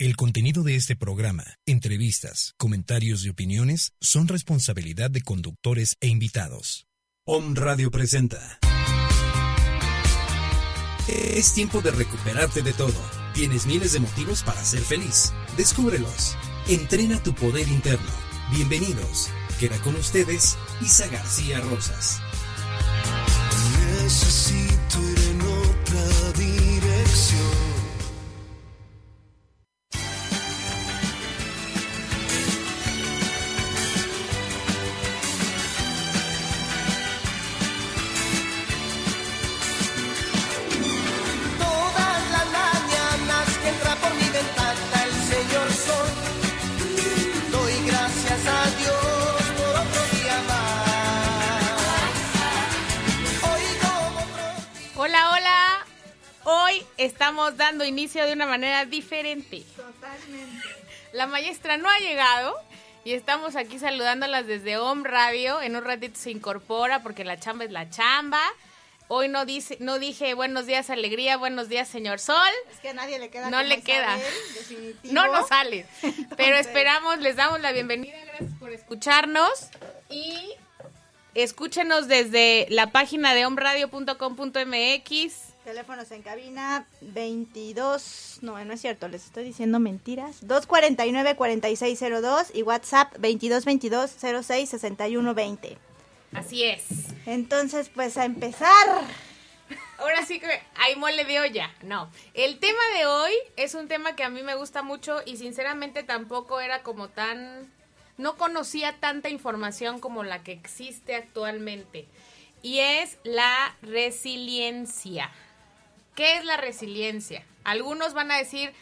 El contenido de este programa, entrevistas, comentarios y opiniones son responsabilidad de conductores e invitados. Om Radio presenta. Es tiempo de recuperarte de todo. Tienes miles de motivos para ser feliz. Descúbrelos. Entrena tu poder interno. Bienvenidos. Queda con ustedes Isa García Rosas. Necesito inicio de una manera diferente. Totalmente. La maestra no ha llegado y estamos aquí saludándolas desde Home Radio. En un ratito se incorpora porque la chamba es la chamba. Hoy no dice, no dije buenos días alegría, buenos días señor Sol. Es que a nadie le queda No le queda. Isabel, definitivo. No nos sale. Pero esperamos, les damos la bienvenida, gracias por escucharnos y escúchenos desde la página de omradio.com.mx. Teléfonos en cabina 22, no, no es cierto, les estoy diciendo mentiras. 249-4602 y WhatsApp 2222-066120. Así es. Entonces, pues a empezar. Ahora sí que hay mole de olla. No. El tema de hoy es un tema que a mí me gusta mucho y sinceramente tampoco era como tan... No conocía tanta información como la que existe actualmente. Y es la resiliencia. ¿Qué es la resiliencia? Algunos van a decir,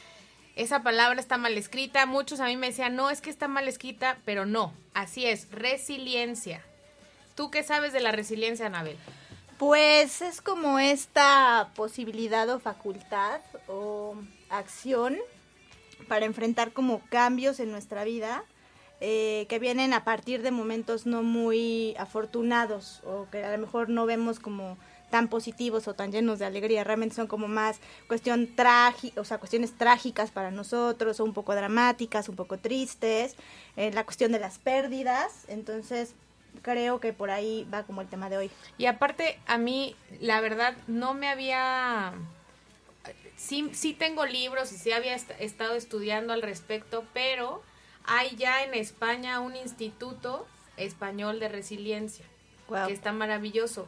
esa palabra está mal escrita. Muchos a mí me decían, no, es que está mal escrita, pero no. Así es, resiliencia. ¿Tú qué sabes de la resiliencia, Anabel? Pues es como esta posibilidad o facultad o acción para enfrentar como cambios en nuestra vida eh, que vienen a partir de momentos no muy afortunados o que a lo mejor no vemos como tan positivos o tan llenos de alegría, realmente son como más cuestión trágica, o sea, cuestiones trágicas para nosotros, o un poco dramáticas, un poco tristes, eh, la cuestión de las pérdidas, entonces creo que por ahí va como el tema de hoy. Y aparte, a mí, la verdad, no me había... Sí, sí tengo libros y sí había est- estado estudiando al respecto, pero hay ya en España un instituto español de resiliencia, que está maravilloso.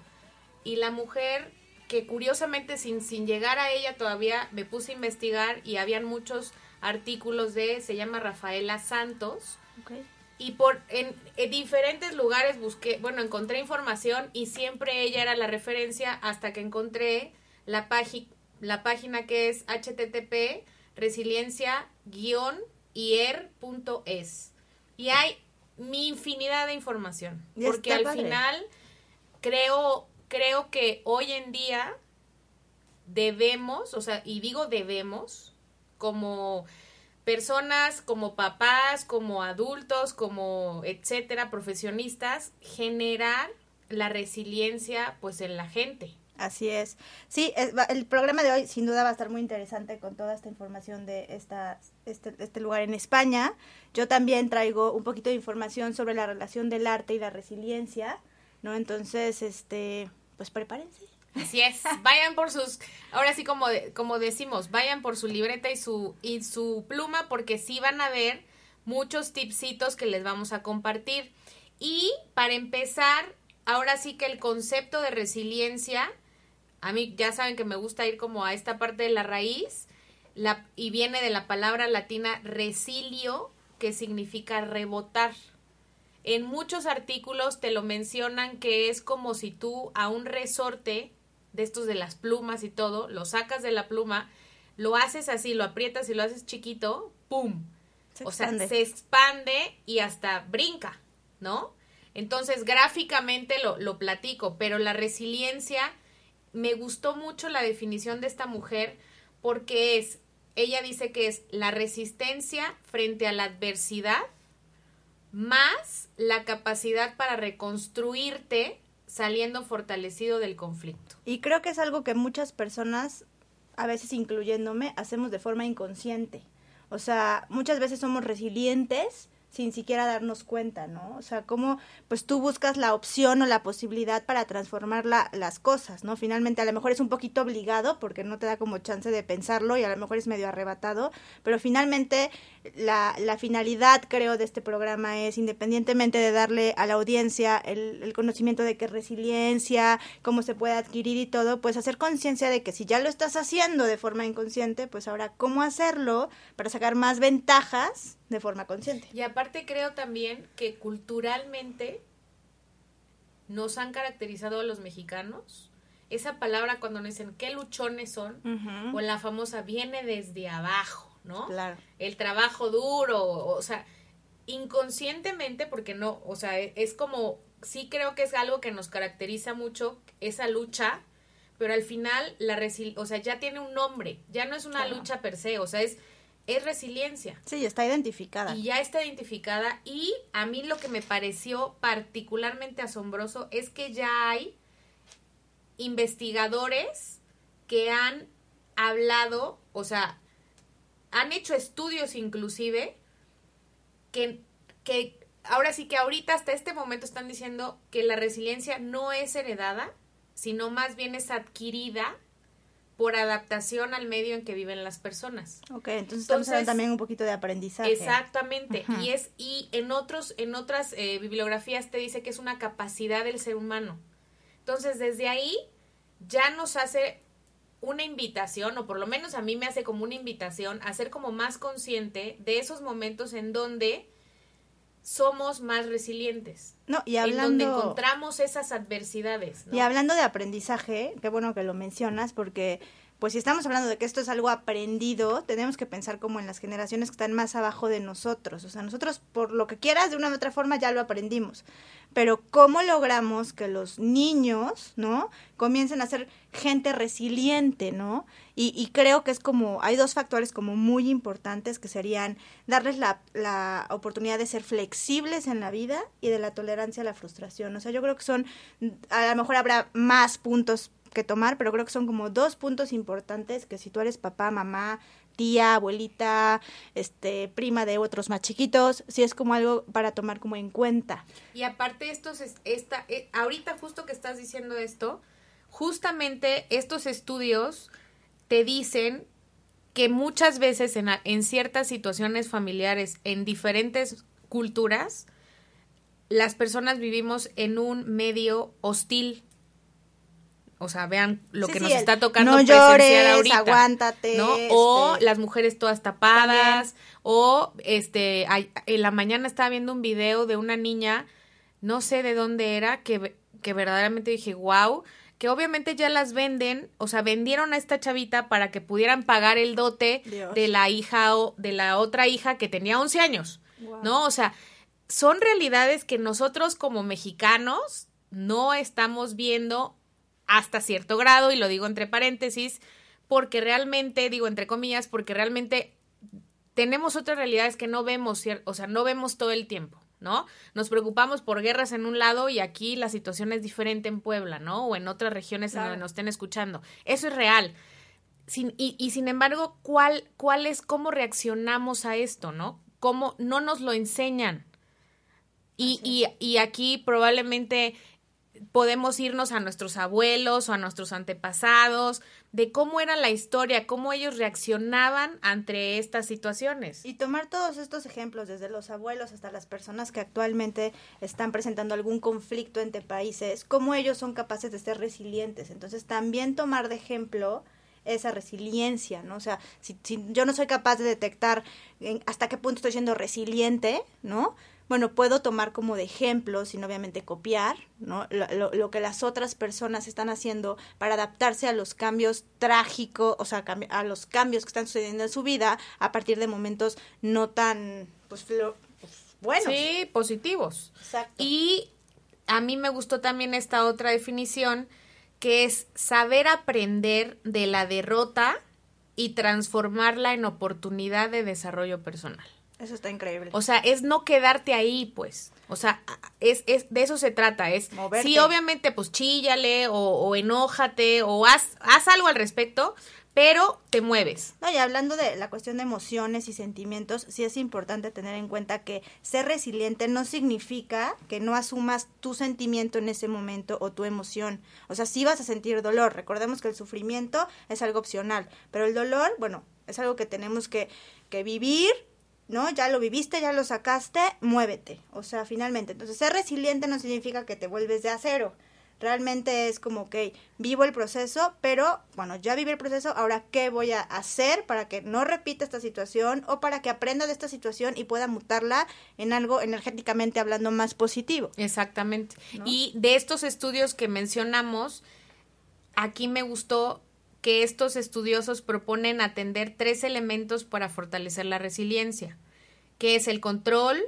Y la mujer, que curiosamente sin, sin llegar a ella todavía me puse a investigar y habían muchos artículos de, se llama Rafaela Santos, y por en, en diferentes lugares busqué, bueno, encontré información y siempre ella era la referencia hasta que encontré la, página la página que es http resiliencia-ier.es. Y hay mi infinidad de información, Y porque al padre. final creo creo que hoy en día debemos, o sea, y digo debemos, como personas, como papás, como adultos, como etcétera, profesionistas, generar la resiliencia pues en la gente. Así es. Sí, el programa de hoy sin duda va a estar muy interesante con toda esta información de esta, este, este lugar en España. Yo también traigo un poquito de información sobre la relación del arte y la resiliencia, ¿no? Entonces, este, pues prepárense. Así es, vayan por sus, ahora sí como, como decimos, vayan por su libreta y su, y su pluma porque sí van a ver muchos tipsitos que les vamos a compartir. Y para empezar, ahora sí que el concepto de resiliencia, a mí ya saben que me gusta ir como a esta parte de la raíz, la, y viene de la palabra latina resilio, que significa rebotar. En muchos artículos te lo mencionan que es como si tú a un resorte de estos de las plumas y todo, lo sacas de la pluma, lo haces así, lo aprietas y lo haces chiquito, ¡pum! Se o sea, se expande y hasta brinca, ¿no? Entonces, gráficamente lo, lo platico, pero la resiliencia, me gustó mucho la definición de esta mujer porque es, ella dice que es la resistencia frente a la adversidad más la capacidad para reconstruirte saliendo fortalecido del conflicto. Y creo que es algo que muchas personas, a veces incluyéndome, hacemos de forma inconsciente. O sea, muchas veces somos resilientes sin siquiera darnos cuenta, ¿no? O sea, cómo pues tú buscas la opción o la posibilidad para transformar la, las cosas, ¿no? Finalmente a lo mejor es un poquito obligado porque no te da como chance de pensarlo y a lo mejor es medio arrebatado, pero finalmente la, la finalidad creo de este programa es independientemente de darle a la audiencia el, el conocimiento de qué es resiliencia, cómo se puede adquirir y todo, pues hacer conciencia de que si ya lo estás haciendo de forma inconsciente, pues ahora cómo hacerlo para sacar más ventajas de forma consciente. Y aparte creo también que culturalmente nos han caracterizado a los mexicanos. Esa palabra cuando nos dicen qué luchones son, o la famosa viene desde abajo, ¿no? Claro. El trabajo duro, o sea, inconscientemente, porque no, o sea, e, es como, sí creo que es algo que nos caracteriza mucho, esa lucha, pero al final, la resil o sea, ya tiene un nombre, ya no es una Claro. lucha per se, o sea, es, es resiliencia Sí, está identificada. y ya está identificada y a mí lo que me pareció particularmente asombroso es que ya hay investigadores que han hablado, o sea, han hecho estudios inclusive que, que ahora sí que ahorita hasta este momento están diciendo que la resiliencia no es heredada, sino más bien es adquirida por adaptación al medio en que viven las personas. Ok, entonces estamos Entonces- hablando también un poquito de aprendizaje. Exactamente. Ajá. Y es, y en otros, en otras eh, bibliografías te dice que es una capacidad del ser humano. Entonces, desde ahí ya nos hace una invitación, o por lo menos a mí me hace como una invitación a ser como más consciente de esos momentos en donde somos más resilientes. No, y En donde hablando, encontramos esas adversidades. ¿no? y hablando de aprendizaje, qué bueno que lo mencionas, porque pues si estamos hablando de que esto es algo aprendido, tenemos que pensar como en las generaciones que están más abajo de nosotros. O sea, nosotros por lo que quieras, de una u otra forma ya lo aprendimos. Pero ¿cómo logramos que los niños, ¿no? Comiencen a ser gente resiliente, ¿no? Y, y creo que es como, hay dos factores como muy importantes que serían darles la, la oportunidad de ser flexibles en la vida y de la tolerancia a la frustración. O sea, yo creo que son, a lo mejor habrá más puntos que tomar, pero creo que son como dos puntos importantes que si tú eres papá, mamá, tía, abuelita, este, prima de otros más chiquitos, sí es como algo para tomar como en cuenta. Y aparte estos es- esta eh, ahorita justo que estás diciendo esto, justamente estos estudios te dicen que muchas veces en, en ciertas situaciones familiares en diferentes culturas las personas vivimos en un medio hostil. O sea, vean lo Sí, que sí, nos el está tocando no presenciar llores, ahorita. aguántate, ¿no? O este, las mujeres todas tapadas, o este, en la mañana estaba viendo un video de una niña, no sé de dónde era, que, que verdaderamente dije, wow, que obviamente ya las venden, o sea, vendieron a esta chavita para que pudieran pagar el dote Dios. de la hija o de la otra hija que tenía 11 años, Wow. ¿no? O sea, son realidades que nosotros como mexicanos no estamos viendo hasta cierto grado, y lo digo entre paréntesis, porque realmente, digo entre comillas, porque realmente tenemos otras realidades que no vemos, o sea, no vemos todo el tiempo, ¿no? Nos preocupamos por guerras en un lado y aquí la situación es diferente en Puebla, ¿no? O en otras regiones en donde nos estén escuchando. Eso es real. Sin, y, y sin embargo, ¿cuál, ¿cuál es cómo reaccionamos a esto, no? ¿Cómo no nos lo enseñan? Y, y, y aquí probablemente podemos irnos a nuestros abuelos o a nuestros antepasados, de cómo era la historia, cómo ellos reaccionaban ante estas situaciones. Y tomar todos estos ejemplos, desde los abuelos hasta las personas que actualmente están presentando algún conflicto entre países, cómo ellos son capaces de ser resilientes. Entonces, también tomar de ejemplo esa resiliencia, ¿no? O sea, si, yo no soy capaz de detectar en- hasta qué punto estoy siendo resiliente, ¿no? Bueno, puedo tomar como de ejemplo, sin obviamente copiar, ¿no? Lo, lo- lo que las otras personas están haciendo para adaptarse a los cambios trágicos, o sea, a los cambios que están sucediendo en su vida a partir de momentos no tan, pues, flo- pues, buenos. Sí, positivos. Exacto. Y a mí me gustó también esta otra definición, que es saber aprender de la derrota y transformarla en oportunidad de desarrollo personal. Eso está increíble. O sea, es no quedarte ahí, pues. O sea, es, es de eso se trata. Es Moverte. sí, obviamente, pues chíllale o, o enójate o haz, haz algo al respecto, pero te mueves. No, y hablando de la cuestión de emociones y sentimientos, sí es importante tener en cuenta que ser resiliente no significa que no asumas tu sentimiento en ese momento o tu emoción. O sea, sí vas a sentir dolor. Recordemos que el sufrimiento es algo opcional, pero el dolor, bueno, es algo que tenemos que, que vivir, ¿no? Ya lo viviste, ya lo sacaste, muévete. O sea, finalmente. Entonces, ser resiliente no significa que te vuelves de acero. Realmente es como que vivo el proceso, pero bueno, ya viví el proceso, ahora qué voy a hacer para que no repita esta situación o para que aprenda de esta situación y pueda mutarla en algo energéticamente hablando más positivo. Exactamente. Y de estos estudios que mencionamos, aquí me gustó que estos estudiosos proponen atender tres elementos para fortalecer la resiliencia, que es el control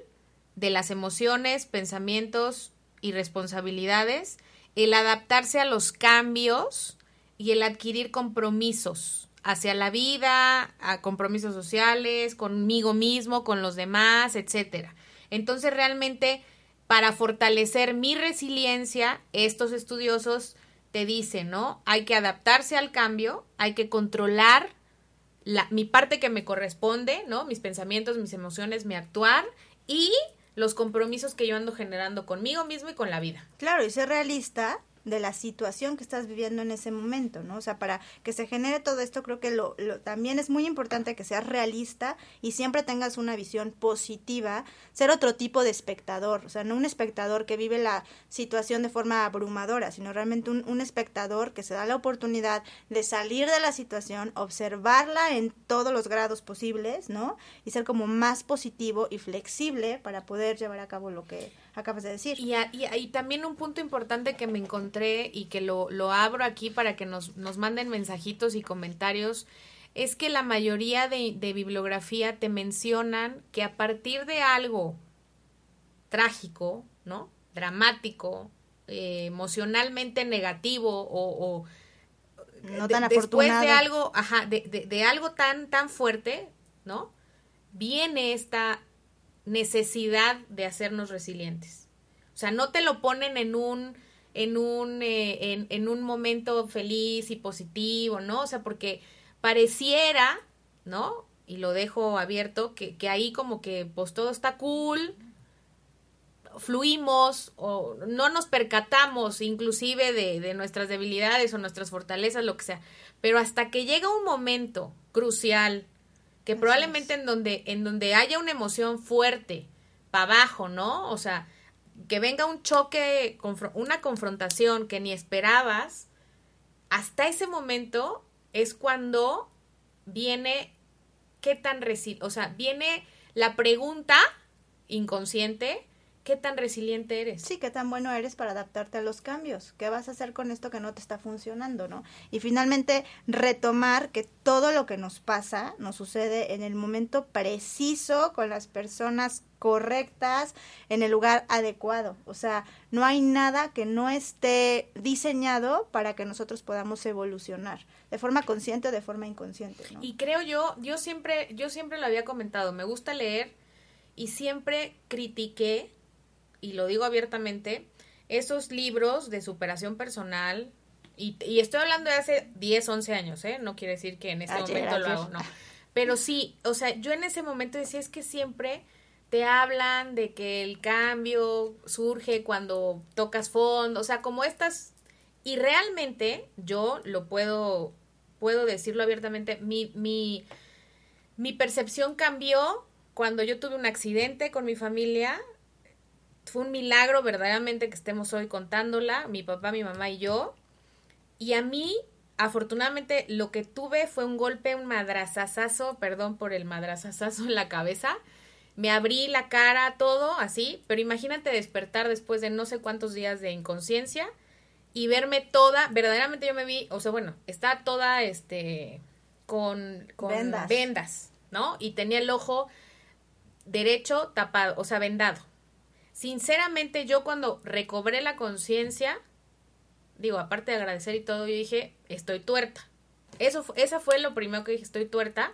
de las emociones, pensamientos y responsabilidades, el adaptarse a los cambios y el adquirir compromisos hacia la vida, a compromisos sociales, conmigo mismo, con los demás, etcétera. Entonces, realmente, para fortalecer mi resiliencia, estos estudiosos te dicen, ¿no? Hay que adaptarse al cambio, hay que controlar la, mi parte que me corresponde, ¿no? Mis pensamientos, mis emociones, mi actuar y los compromisos que yo ando generando conmigo mismo y con la vida. Claro, y ser realista de la situación que estás viviendo en ese momento, ¿no? O sea, para que se genere todo esto, creo que lo, lo, también es muy importante que seas realista y siempre tengas una visión positiva, ser otro tipo de espectador, o sea, no un espectador que vive la situación de forma abrumadora, sino realmente un, un espectador que se da la oportunidad de salir de la situación, observarla en todos los grados posibles, ¿no? Y ser como más positivo y flexible para poder llevar a cabo lo que acabas de decir. Y, a, y, y, también un punto importante que me encontré y que lo, lo abro aquí para que nos, nos manden mensajitos y comentarios es que la mayoría de, de bibliografía te mencionan que a partir de algo trágico, ¿no? Dramático, eh, emocionalmente negativo o, o no tan de, después afortunado. de algo, ajá, de, de, de algo tan, tan fuerte, ¿no? Viene esta necesidad de hacernos resilientes. O sea, no te lo ponen en un en un eh, en, en, un momento feliz y positivo, ¿no? O sea, porque pareciera, ¿no? Y lo dejo abierto, que, que ahí como que pues todo está cool, fluimos o no nos percatamos inclusive de, de nuestras debilidades o nuestras fortalezas, lo que sea. Pero hasta que llega un momento crucial, que Así probablemente es. en donde en donde haya una emoción fuerte para abajo, ¿no? O sea, que venga un choque, una confrontación que ni esperabas, hasta ese momento es cuando viene qué tan resi o sea, viene la pregunta inconsciente ¿Qué tan resiliente eres? Sí, qué tan bueno eres para adaptarte a los cambios. ¿Qué vas a hacer con esto que no te está funcionando, no? Y finalmente retomar que todo lo que nos pasa nos sucede en el momento preciso, con las personas correctas, en el lugar adecuado. O sea, no hay nada que no esté diseñado para que nosotros podamos evolucionar, de forma consciente o de forma inconsciente. ¿no? Y creo yo, yo siempre, yo siempre lo había comentado, me gusta leer y siempre critiqué y lo digo abiertamente, esos libros de superación personal, y, y, estoy hablando de hace 10, 11 años, ¿eh? No quiere decir que en este ayer, momento ayer. lo hago, no. Pero sí, o sea, yo en ese momento decía, es que siempre te hablan de que el cambio surge cuando tocas fondo, o sea, como estas, y realmente yo lo puedo, puedo decirlo abiertamente, mi, mi, mi percepción cambió cuando yo tuve un accidente con mi familia fue un milagro verdaderamente que estemos hoy contándola, mi papá, mi mamá y yo. Y a mí, afortunadamente, lo que tuve fue un golpe, un madrazazazo, perdón por el madrazazazo en la cabeza. Me abrí la cara, todo así, pero imagínate despertar después de no sé cuántos días de inconsciencia y verme toda, verdaderamente yo me vi, o sea, bueno, está toda, este, con, con vendas. vendas, ¿no? Y tenía el ojo derecho tapado, o sea, vendado sinceramente yo cuando recobré la conciencia, digo, aparte de agradecer y todo, yo dije, estoy tuerta. Eso, esa fue lo primero que dije, estoy tuerta.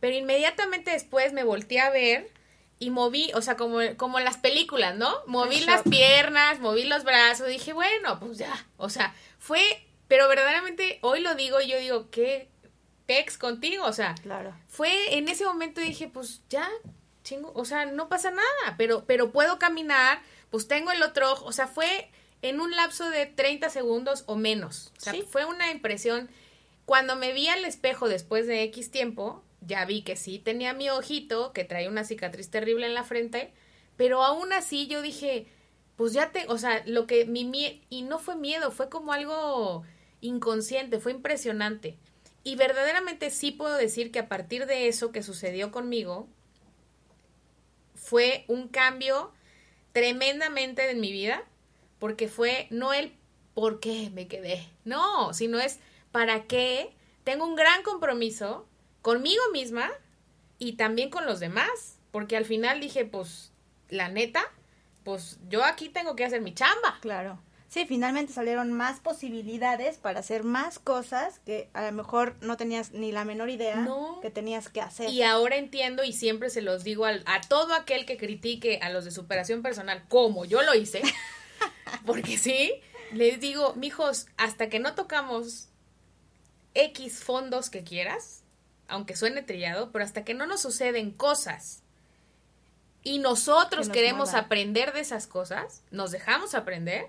Pero inmediatamente después me volteé a ver y moví, o sea, como, como en las películas, ¿no? Moví las piernas, moví los brazos, dije, bueno, pues ya, o sea, fue, pero verdaderamente hoy lo digo y yo digo, qué, pex contigo, o sea, Claro. fue en ese momento dije, pues ya, chingo, o sea, no pasa nada, pero, pero puedo caminar, pues tengo el otro ojo, o sea, fue en un lapso de 30 segundos o menos, o sea, Sí. fue una impresión. Cuando me vi al espejo después de X tiempo, ya vi que sí tenía mi ojito, que traía una cicatriz terrible en la frente, pero aún así yo dije, pues ya te, o sea, lo que mi miedo, y no fue miedo, fue como algo inconsciente, fue impresionante. Y verdaderamente sí puedo decir que a partir de eso que sucedió conmigo, fue un cambio tremendamente en mi vida, porque fue no el por qué me quedé, no, sino es para qué tengo un gran compromiso conmigo misma y también con los demás, porque al final dije, pues, la neta, pues yo aquí tengo que hacer mi chamba. Claro. Sí, finalmente salieron más posibilidades para hacer más cosas que a lo mejor no tenías ni la menor idea No. que tenías que hacer. Y ahora entiendo y siempre se los digo al- a todo aquel que critique a los de superación personal, como yo lo hice, porque sí, les digo, mijos, hasta que no tocamos X fondos que quieras, aunque suene trillado, pero hasta que no nos suceden cosas y nosotros Que nos queremos muevan. aprender de esas cosas, nos dejamos aprender,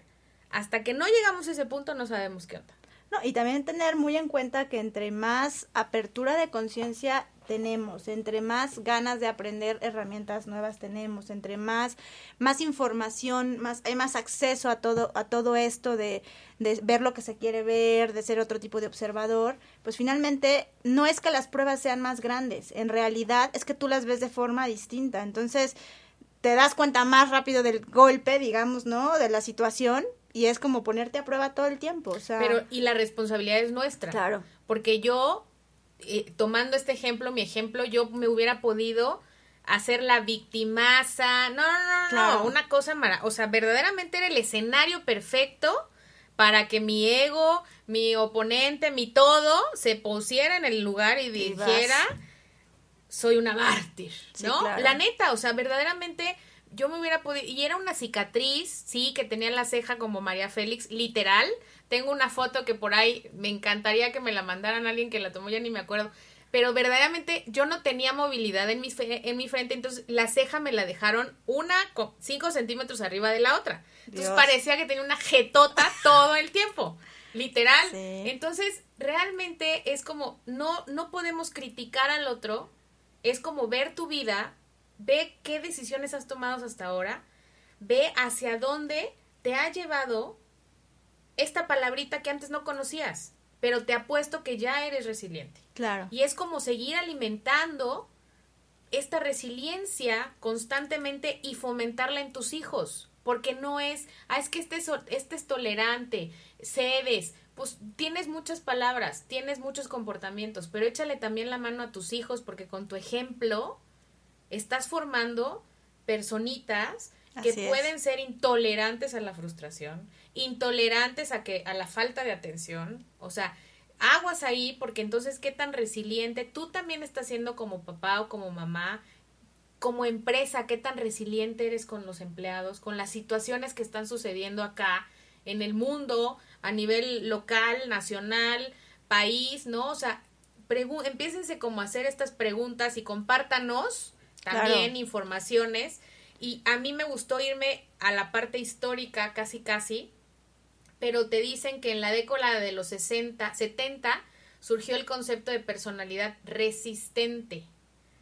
hasta que no llegamos a ese punto no sabemos qué onda. No, y también tener muy en cuenta que entre más apertura de conciencia tenemos, entre más ganas de aprender herramientas nuevas tenemos, entre más más información, más hay más acceso a todo a todo esto de, de ver lo que se quiere ver, de ser otro tipo de observador, pues finalmente no es que las pruebas sean más grandes, en realidad es que tú las ves de forma distinta. Entonces, te das cuenta más rápido del golpe, digamos, ¿no? De la situación y es como ponerte a prueba todo el tiempo, o sea, Pero, y la responsabilidad es nuestra. Claro. Porque yo, eh, tomando este ejemplo, mi ejemplo, yo me hubiera podido hacer la victimaza. No, no, no, no, una cosa mara. O sea, verdaderamente era el escenario perfecto para que mi ego, mi oponente, mi todo se pusiera en el lugar y dijera, soy una mártir, Sí, ¿no? claro. La neta, o sea, verdaderamente yo me hubiera podido, y era una cicatriz, sí, que tenía la ceja como María Félix, literal. Tengo una foto que por ahí me encantaría que me la mandaran a alguien que la tomó, ya ni me acuerdo. Pero verdaderamente yo no tenía movilidad en mi, fe- en mi frente, entonces la ceja me la dejaron una co- cinco centímetros arriba de la otra. Entonces Dios. parecía que tenía una jetota todo el tiempo, literal. Sí. Entonces realmente es como, no, no podemos criticar al otro, es como ver tu vida, ve qué decisiones has tomado hasta ahora, ve hacia dónde te ha llevado esta palabrita que antes no conocías, pero te apuesto que ya eres resiliente. claro. Y es como seguir alimentando esta resiliencia constantemente y fomentarla en tus hijos. Porque no es, ah, es que este es, este es tolerante, cedes, pues tienes muchas palabras, tienes muchos comportamientos, pero échale también la mano a tus hijos porque con tu ejemplo estás formando personitas que Así es. pueden ser intolerantes a la frustración, intolerantes a que a la falta de atención, o sea, aguas ahí porque entonces qué tan resiliente tú también estás siendo como papá o como mamá, como empresa, qué tan resiliente eres con los empleados, con las situaciones que están sucediendo acá en el mundo, a nivel local, nacional, país, ¿no? O sea, empiécense como a hacer estas preguntas y compártanos también informaciones. Y a mí me gustó irme a la parte histórica casi casi, pero te dicen que en la década de los 60, 70 surgió el concepto de personalidad resistente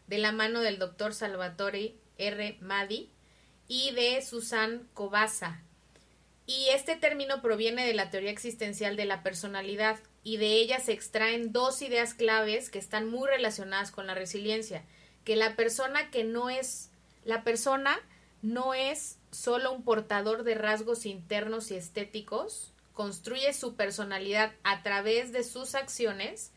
de la mano del doctor Salvatore R. Madi y de Susan Cobasa. Y este término proviene de la teoría existencial de la personalidad y de ella se extraen dos ideas claves que están muy relacionadas con la resiliencia, que la persona que no es la persona no es solo un portador de rasgos internos y estéticos, construye su personalidad a través de sus acciones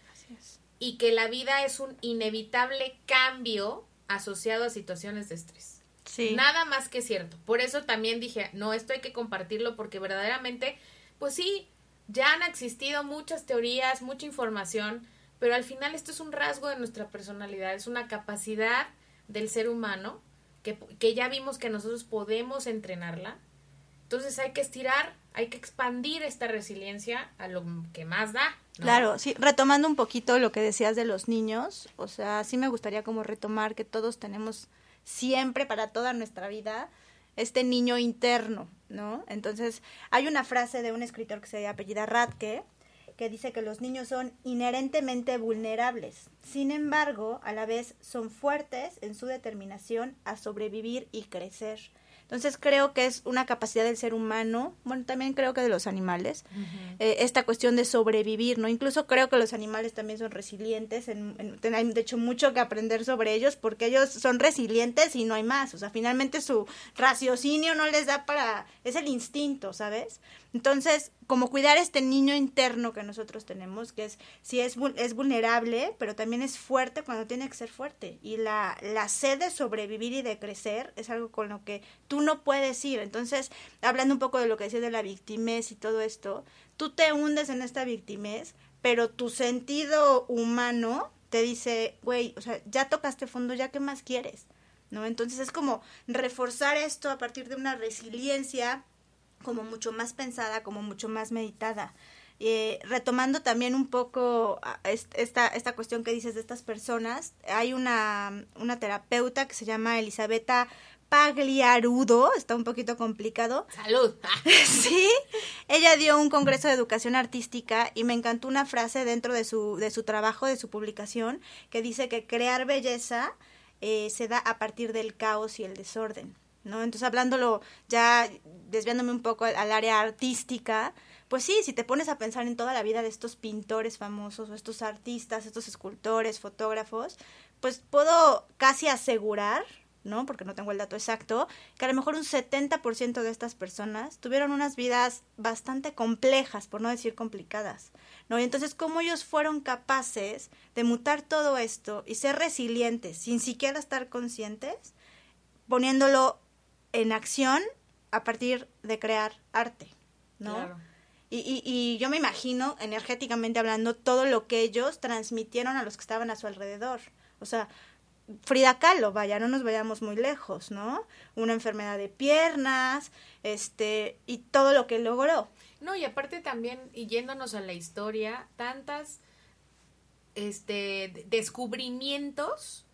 y que la vida es un inevitable cambio asociado a situaciones de estrés. Sí. Nada más que cierto. Por eso también dije, no, esto hay que compartirlo porque verdaderamente, pues sí, ya han existido muchas teorías, mucha información, pero al final esto es un rasgo de nuestra personalidad, es una capacidad del ser humano que, que ya vimos que nosotros podemos entrenarla. Entonces hay que estirar hay que expandir esta resiliencia a lo que más da. Claro, sí, retomando un poquito lo que decías de los niños, o sea, sí me gustaría como retomar que todos tenemos siempre para toda nuestra vida este niño interno, ¿no? Entonces, hay una frase de un escritor que se apellida Radke, que dice que los niños son inherentemente vulnerables. Sin embargo, a la vez son fuertes en su determinación a sobrevivir y crecer. Entonces creo que es una capacidad del ser humano, bueno, también creo que de los animales, eh, esta cuestión de sobrevivir, ¿no? Incluso creo que los animales también son resilientes, en, en- hay de hecho mucho que aprender sobre ellos porque ellos son resilientes y no hay más, o sea, finalmente su raciocinio no les da para, es el instinto, ¿sabes? Entonces, como cuidar este niño interno que nosotros tenemos, que es, si es, es vulnerable, pero también es fuerte cuando tiene que ser fuerte. Y la, la sed de sobrevivir y de crecer es algo con lo que tú no puedes ir. Entonces, hablando un poco de lo que decías de la victimez y todo esto, tú te hundes en esta victimez, pero tu sentido humano te dice, güey, o sea, ya tocaste fondo, ya qué más quieres, ¿no? Entonces es como reforzar esto a partir de una resiliencia como mucho más pensada, como mucho más meditada. Eh, retomando también un poco a, est- esta, esta cuestión que dices de estas personas, hay una, una terapeuta que se llama Elisabetta Pagliarudo, está un poquito complicado, Salud. Ah, Sí, ella dio un congreso de educación artística y me encantó una frase dentro de su, de su trabajo, de su publicación, que dice que crear belleza eh, se da a partir del caos y el desorden, ¿no? Entonces, hablándolo ya, desviándome un poco al, área artística, pues sí, si te pones a pensar en toda la vida de estos pintores famosos o estos artistas, estos escultores, fotógrafos, pues puedo casi asegurar, ¿no? Porque no tengo el dato exacto, que a lo mejor un 70% de estas personas tuvieron unas vidas bastante complejas, por no decir complicadas, ¿no? Y entonces, ¿cómo ellos fueron capaces de mutar todo esto y ser resilientes sin siquiera estar conscientes, poniéndolo en acción a partir de crear arte, ¿no? Claro. Y, y, y yo me imagino, energéticamente hablando, todo lo que ellos transmitieron a los que estaban a su alrededor. O sea, Frida Kahlo, vaya, no nos vayamos muy lejos, ¿no? Una enfermedad de piernas, este, y todo lo que logró. No, y aparte también, y yéndonos a la historia, tantas este de- descubrimientos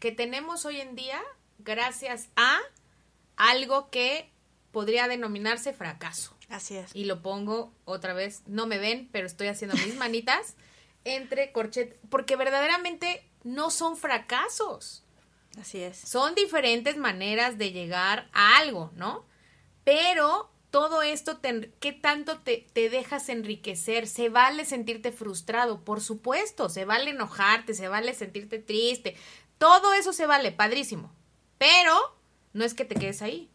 que tenemos hoy en día gracias a algo que podría denominarse fracaso. Así es. Y lo pongo otra vez, no me ven, pero estoy haciendo mis manitas entre corchet, porque verdaderamente no son fracasos. Así es. Son diferentes maneras de llegar a algo, ¿no? Pero todo esto, te- ¿qué tanto te, te dejas enriquecer? Se vale sentirte frustrado, por supuesto, se vale enojarte, se vale sentirte triste, todo eso se vale, padrísimo. Pero no es que te quedes ahí.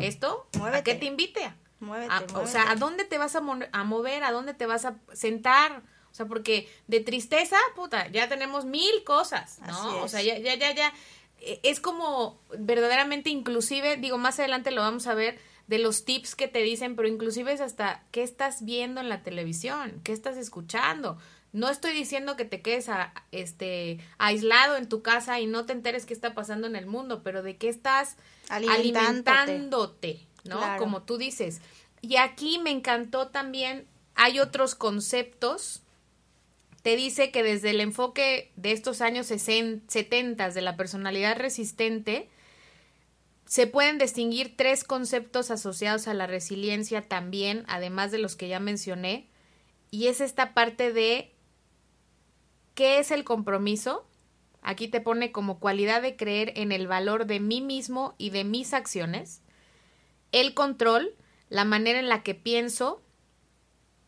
Esto, ¿a Muévete. qué te invite? Muévete, A- o sea, ¿a dónde te vas a, mo- a mover? ¿A dónde te vas a sentar? O sea, porque de tristeza, puta, ya tenemos mil cosas, ¿no? O sea, ya, ya, ya, ya. Eh, Es como verdaderamente inclusive, digo, más adelante lo vamos a ver de los tips que te dicen, pero inclusive es hasta qué estás viendo en la televisión, qué estás escuchando. No estoy diciendo que te quedes a- este aislado en tu casa y no te enteres qué está pasando en el mundo, pero de qué estás Alimentándote. alimentándote, ¿no? Claro. Como tú dices. Y aquí me encantó también, hay otros conceptos. Te dice que desde el enfoque de estos años 70 de la personalidad resistente, se pueden distinguir tres conceptos asociados a la resiliencia también, además de los que ya mencioné. Y es esta parte de qué es el compromiso. Aquí te pone como cualidad de creer en el valor de mí mismo y de mis acciones. El control, la manera en la que pienso,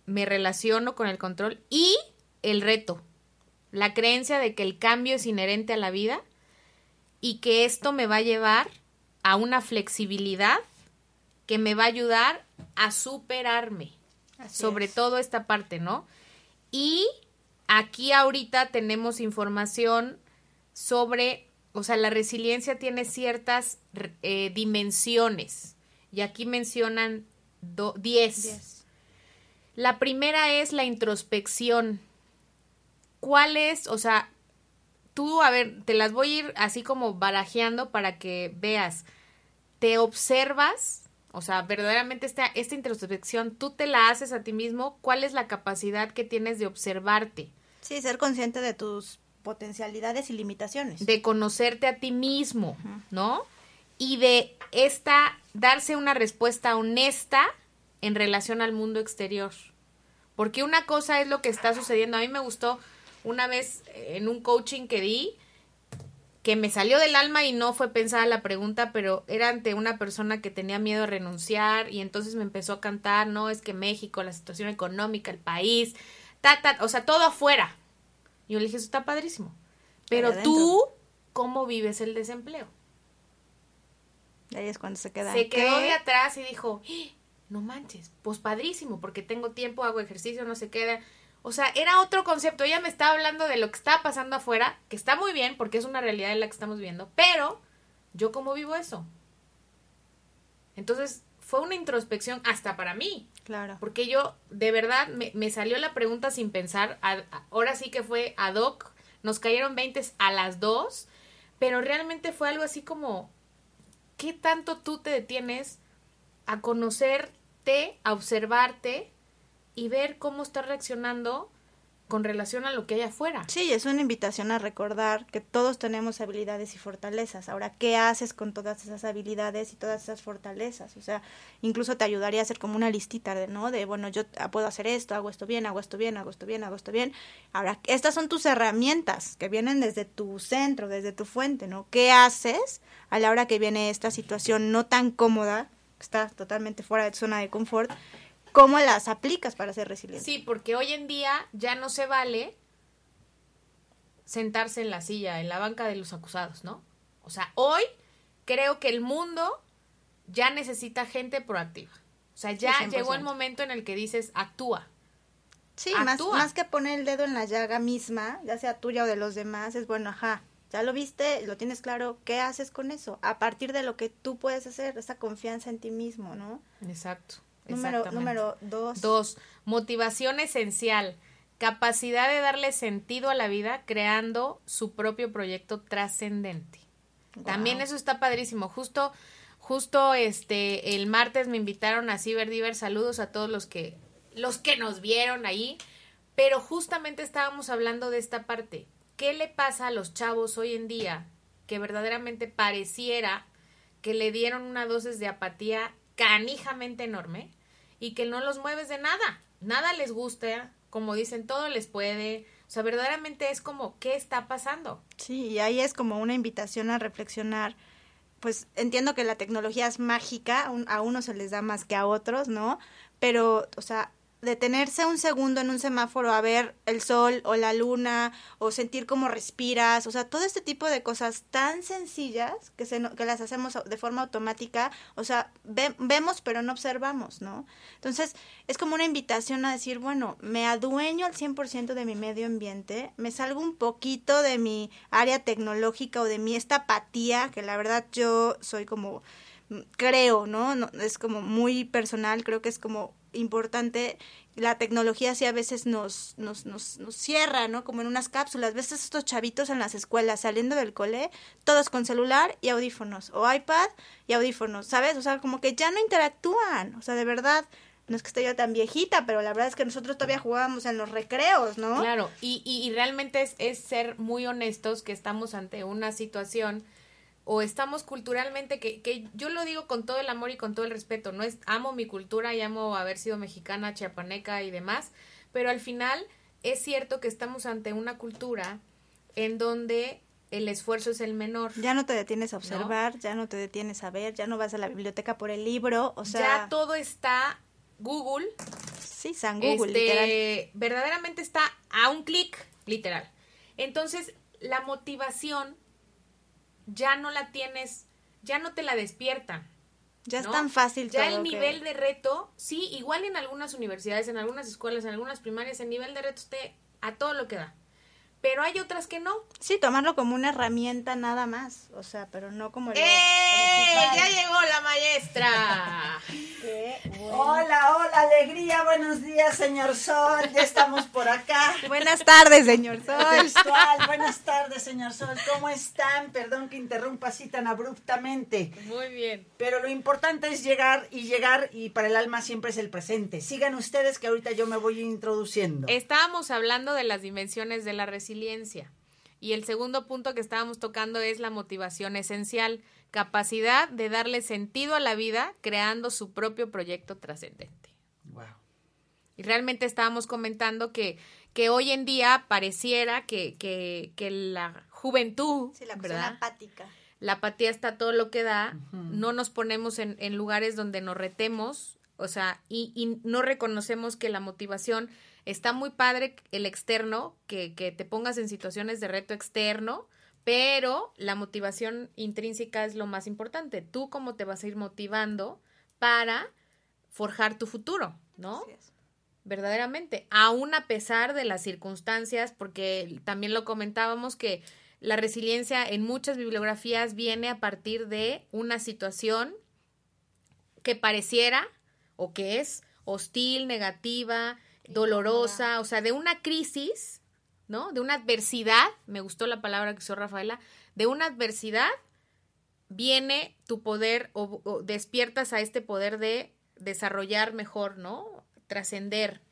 me relaciono con el control. Y el reto, la creencia de que el cambio es inherente a la vida y que esto me va a llevar a una flexibilidad que me va a ayudar a superarme. Así sobre es. todo esta parte, ¿no? Y aquí ahorita tenemos información sobre, o sea, la resiliencia tiene ciertas eh, dimensiones. Y aquí mencionan 10. Diez. La primera es la introspección. ¿Cuál es? O sea, tú, a ver, te las voy a ir así como barajeando para que veas. Te observas O sea, verdaderamente esta, esta introspección, tú te la haces a ti mismo, ¿cuál es la capacidad que tienes de observarte? Sí, ser consciente de tus potencialidades y limitaciones. De conocerte a ti mismo, ¿no? Y de esta, darse una respuesta honesta en relación al mundo exterior. Porque una cosa es lo que está sucediendo. A mí me gustó una vez en un coaching que di, que me salió del alma y no fue pensada la pregunta, pero era ante una persona que tenía miedo a renunciar y entonces me empezó a cantar, no, es que México, la situación económica, el país, ta, ta, o sea, todo afuera. Y yo le dije, eso está padrísimo. Pero tú, ¿cómo vives el desempleo? Y ahí es cuando se queda. Se quedó ¿qué? de atrás y dijo, "¡Ah! no manches, pues padrísimo, porque tengo tiempo, hago ejercicio, no se queda. O sea, era otro concepto. Ella me estaba hablando de lo que está pasando afuera, que está muy bien, porque es una realidad en la que estamos viendo, pero yo cómo vivo eso. Entonces, fue una introspección hasta para mí, Claro. porque yo, de verdad, me, me salió la pregunta sin pensar. ahora sí que fue ad hoc. Nos cayeron 20 a las dos. Pero realmente fue algo así como, ¿qué tanto tú te detienes a conocerte, a observarte y ver cómo estás reaccionando con relación a lo que hay afuera? Sí, es una invitación a recordar que todos tenemos habilidades y fortalezas. Ahora, ¿qué haces con todas esas habilidades y todas esas fortalezas? O sea, incluso te ayudaría a hacer como una listita de, ¿no? De, bueno, yo ah, puedo hacer esto, hago esto bien, hago esto bien, hago esto bien, hago esto bien. Ahora, estas son tus herramientas que vienen desde tu centro, desde tu fuente, ¿no? ¿Qué haces a la hora que viene esta situación no tan cómoda, que está totalmente fuera de tu zona de confort? ¿Cómo las aplicas para ser resiliente? Sí, porque hoy en día ya no se vale sentarse en la silla, en la banca de los acusados, ¿no? O sea, hoy creo que el mundo ya necesita gente proactiva. O sea, ya Sí, 100%. llegó el momento en el que dices, actúa. Sí, más, Actúa. más que poner el dedo en la llaga misma, ya sea tuya o de los demás, es bueno, ajá, ya lo viste, lo tienes claro, ¿qué haces con eso? A partir de lo que tú puedes hacer, esa confianza en ti mismo, ¿no? Exacto. Número, dos. Dos, motivación esencial. Capacidad de darle sentido a la vida creando su propio proyecto trascendente. También eso está padrísimo. Justo, justo este, el martes me invitaron a Ciberdiver. Saludos a todos los que, los que nos vieron ahí. Pero justamente estábamos hablando de esta parte. ¿Qué le pasa a los chavos hoy en día que verdaderamente pareciera que le dieron una dosis de apatía canijamente enorme y que no los mueves de nada? Nada les gusta, como dicen, todo les puede. O sea, verdaderamente es como, ¿qué está pasando? Sí, y ahí es como una invitación a reflexionar. Pues entiendo que la tecnología es mágica, a un- a unos se les da más que a otros, ¿no? Pero, o sea, detenerse un segundo en un semáforo a ver el sol o la luna o sentir cómo respiras, o sea, todo este tipo de cosas tan sencillas que, se, que las hacemos de forma automática, o sea, ve- vemos pero no observamos, ¿no? Entonces, es como una invitación a decir, bueno, me adueño al 100% de mi medio ambiente, me salgo un poquito de mi área tecnológica o de mi esta apatía, que la verdad yo soy como mm, creo, no es como muy personal, creo que es como importante la tecnología sí a veces nos, nos, nos, nos cierra, ¿no? Como en unas cápsulas. Ves a estos chavitos en las escuelas saliendo del cole, todos con celular y audífonos, o iPad y audífonos, ¿sabes? O sea, como que ya no interactúan, o sea, de verdad, no es que esté yo tan viejita, pero la verdad es que nosotros todavía jugábamos en los recreos, ¿no? Claro, y, y, y realmente es, es ser muy honestos que estamos ante una situación o estamos culturalmente, que, que yo lo digo con todo el amor y con todo el respeto, no es amo mi cultura y amo haber sido mexicana, chiapaneca y demás, pero al final es cierto que estamos ante una cultura en donde el esfuerzo es el menor. Ya no te detienes a observar, ya no te detienes a ver, ya no vas a la biblioteca por el libro, o sea, ya todo está Google, sí, San Google, literal. este, verdaderamente está a un clic, literal. Entonces, la motivación ya no la tienes, ya no te la despiertan. Ya es tan fácil Ya todo el que- nivel de reto, sí, igual en algunas universidades, en algunas escuelas, en algunas primarias, el nivel de reto esté a todo lo que da. Pero hay otras que no. Sí, tomarlo como una herramienta nada más, o sea, pero no como ¡Eh! ¡Ya llegó la maestra! Hola, hola, alegría, buenos días, señor Sol, ya estamos por acá. Buenas tardes, señor Sol. Buenas tardes, señor Sol, ¿cómo están? Perdón que interrumpa así tan abruptamente. Muy bien. Pero lo importante es llegar y llegar y para el alma siempre es el presente. Sigan ustedes que ahorita yo me voy introduciendo. Estábamos hablando de las dimensiones de la resiliencia. Y el segundo punto que estábamos tocando es la motivación esencial, capacidad de darle sentido a la vida creando su propio proyecto trascendente. Wow. Y realmente estábamos comentando que, que hoy en día pareciera que, que, que la juventud, Sí, la persona ¿verdad? apática. la apatía está todo lo que da, no nos ponemos en, en lugares donde nos retemos, o sea, y, y no reconocemos que la motivación está muy padre el externo, que, que te pongas en situaciones de reto externo, pero la motivación intrínseca es lo más importante. Tú cómo te vas a ir motivando para forjar tu futuro, ¿no? Así es. verdaderamente, aún a pesar de las circunstancias, porque también lo comentábamos que la resiliencia en muchas bibliografías viene a partir de una situación que pareciera o que es hostil, negativa, dolorosa, o sea, de una crisis, ¿no? De una adversidad, me gustó la palabra que usó Rafaela, de una adversidad viene tu poder o, o despiertas a este poder de desarrollar mejor, ¿no? Trascender.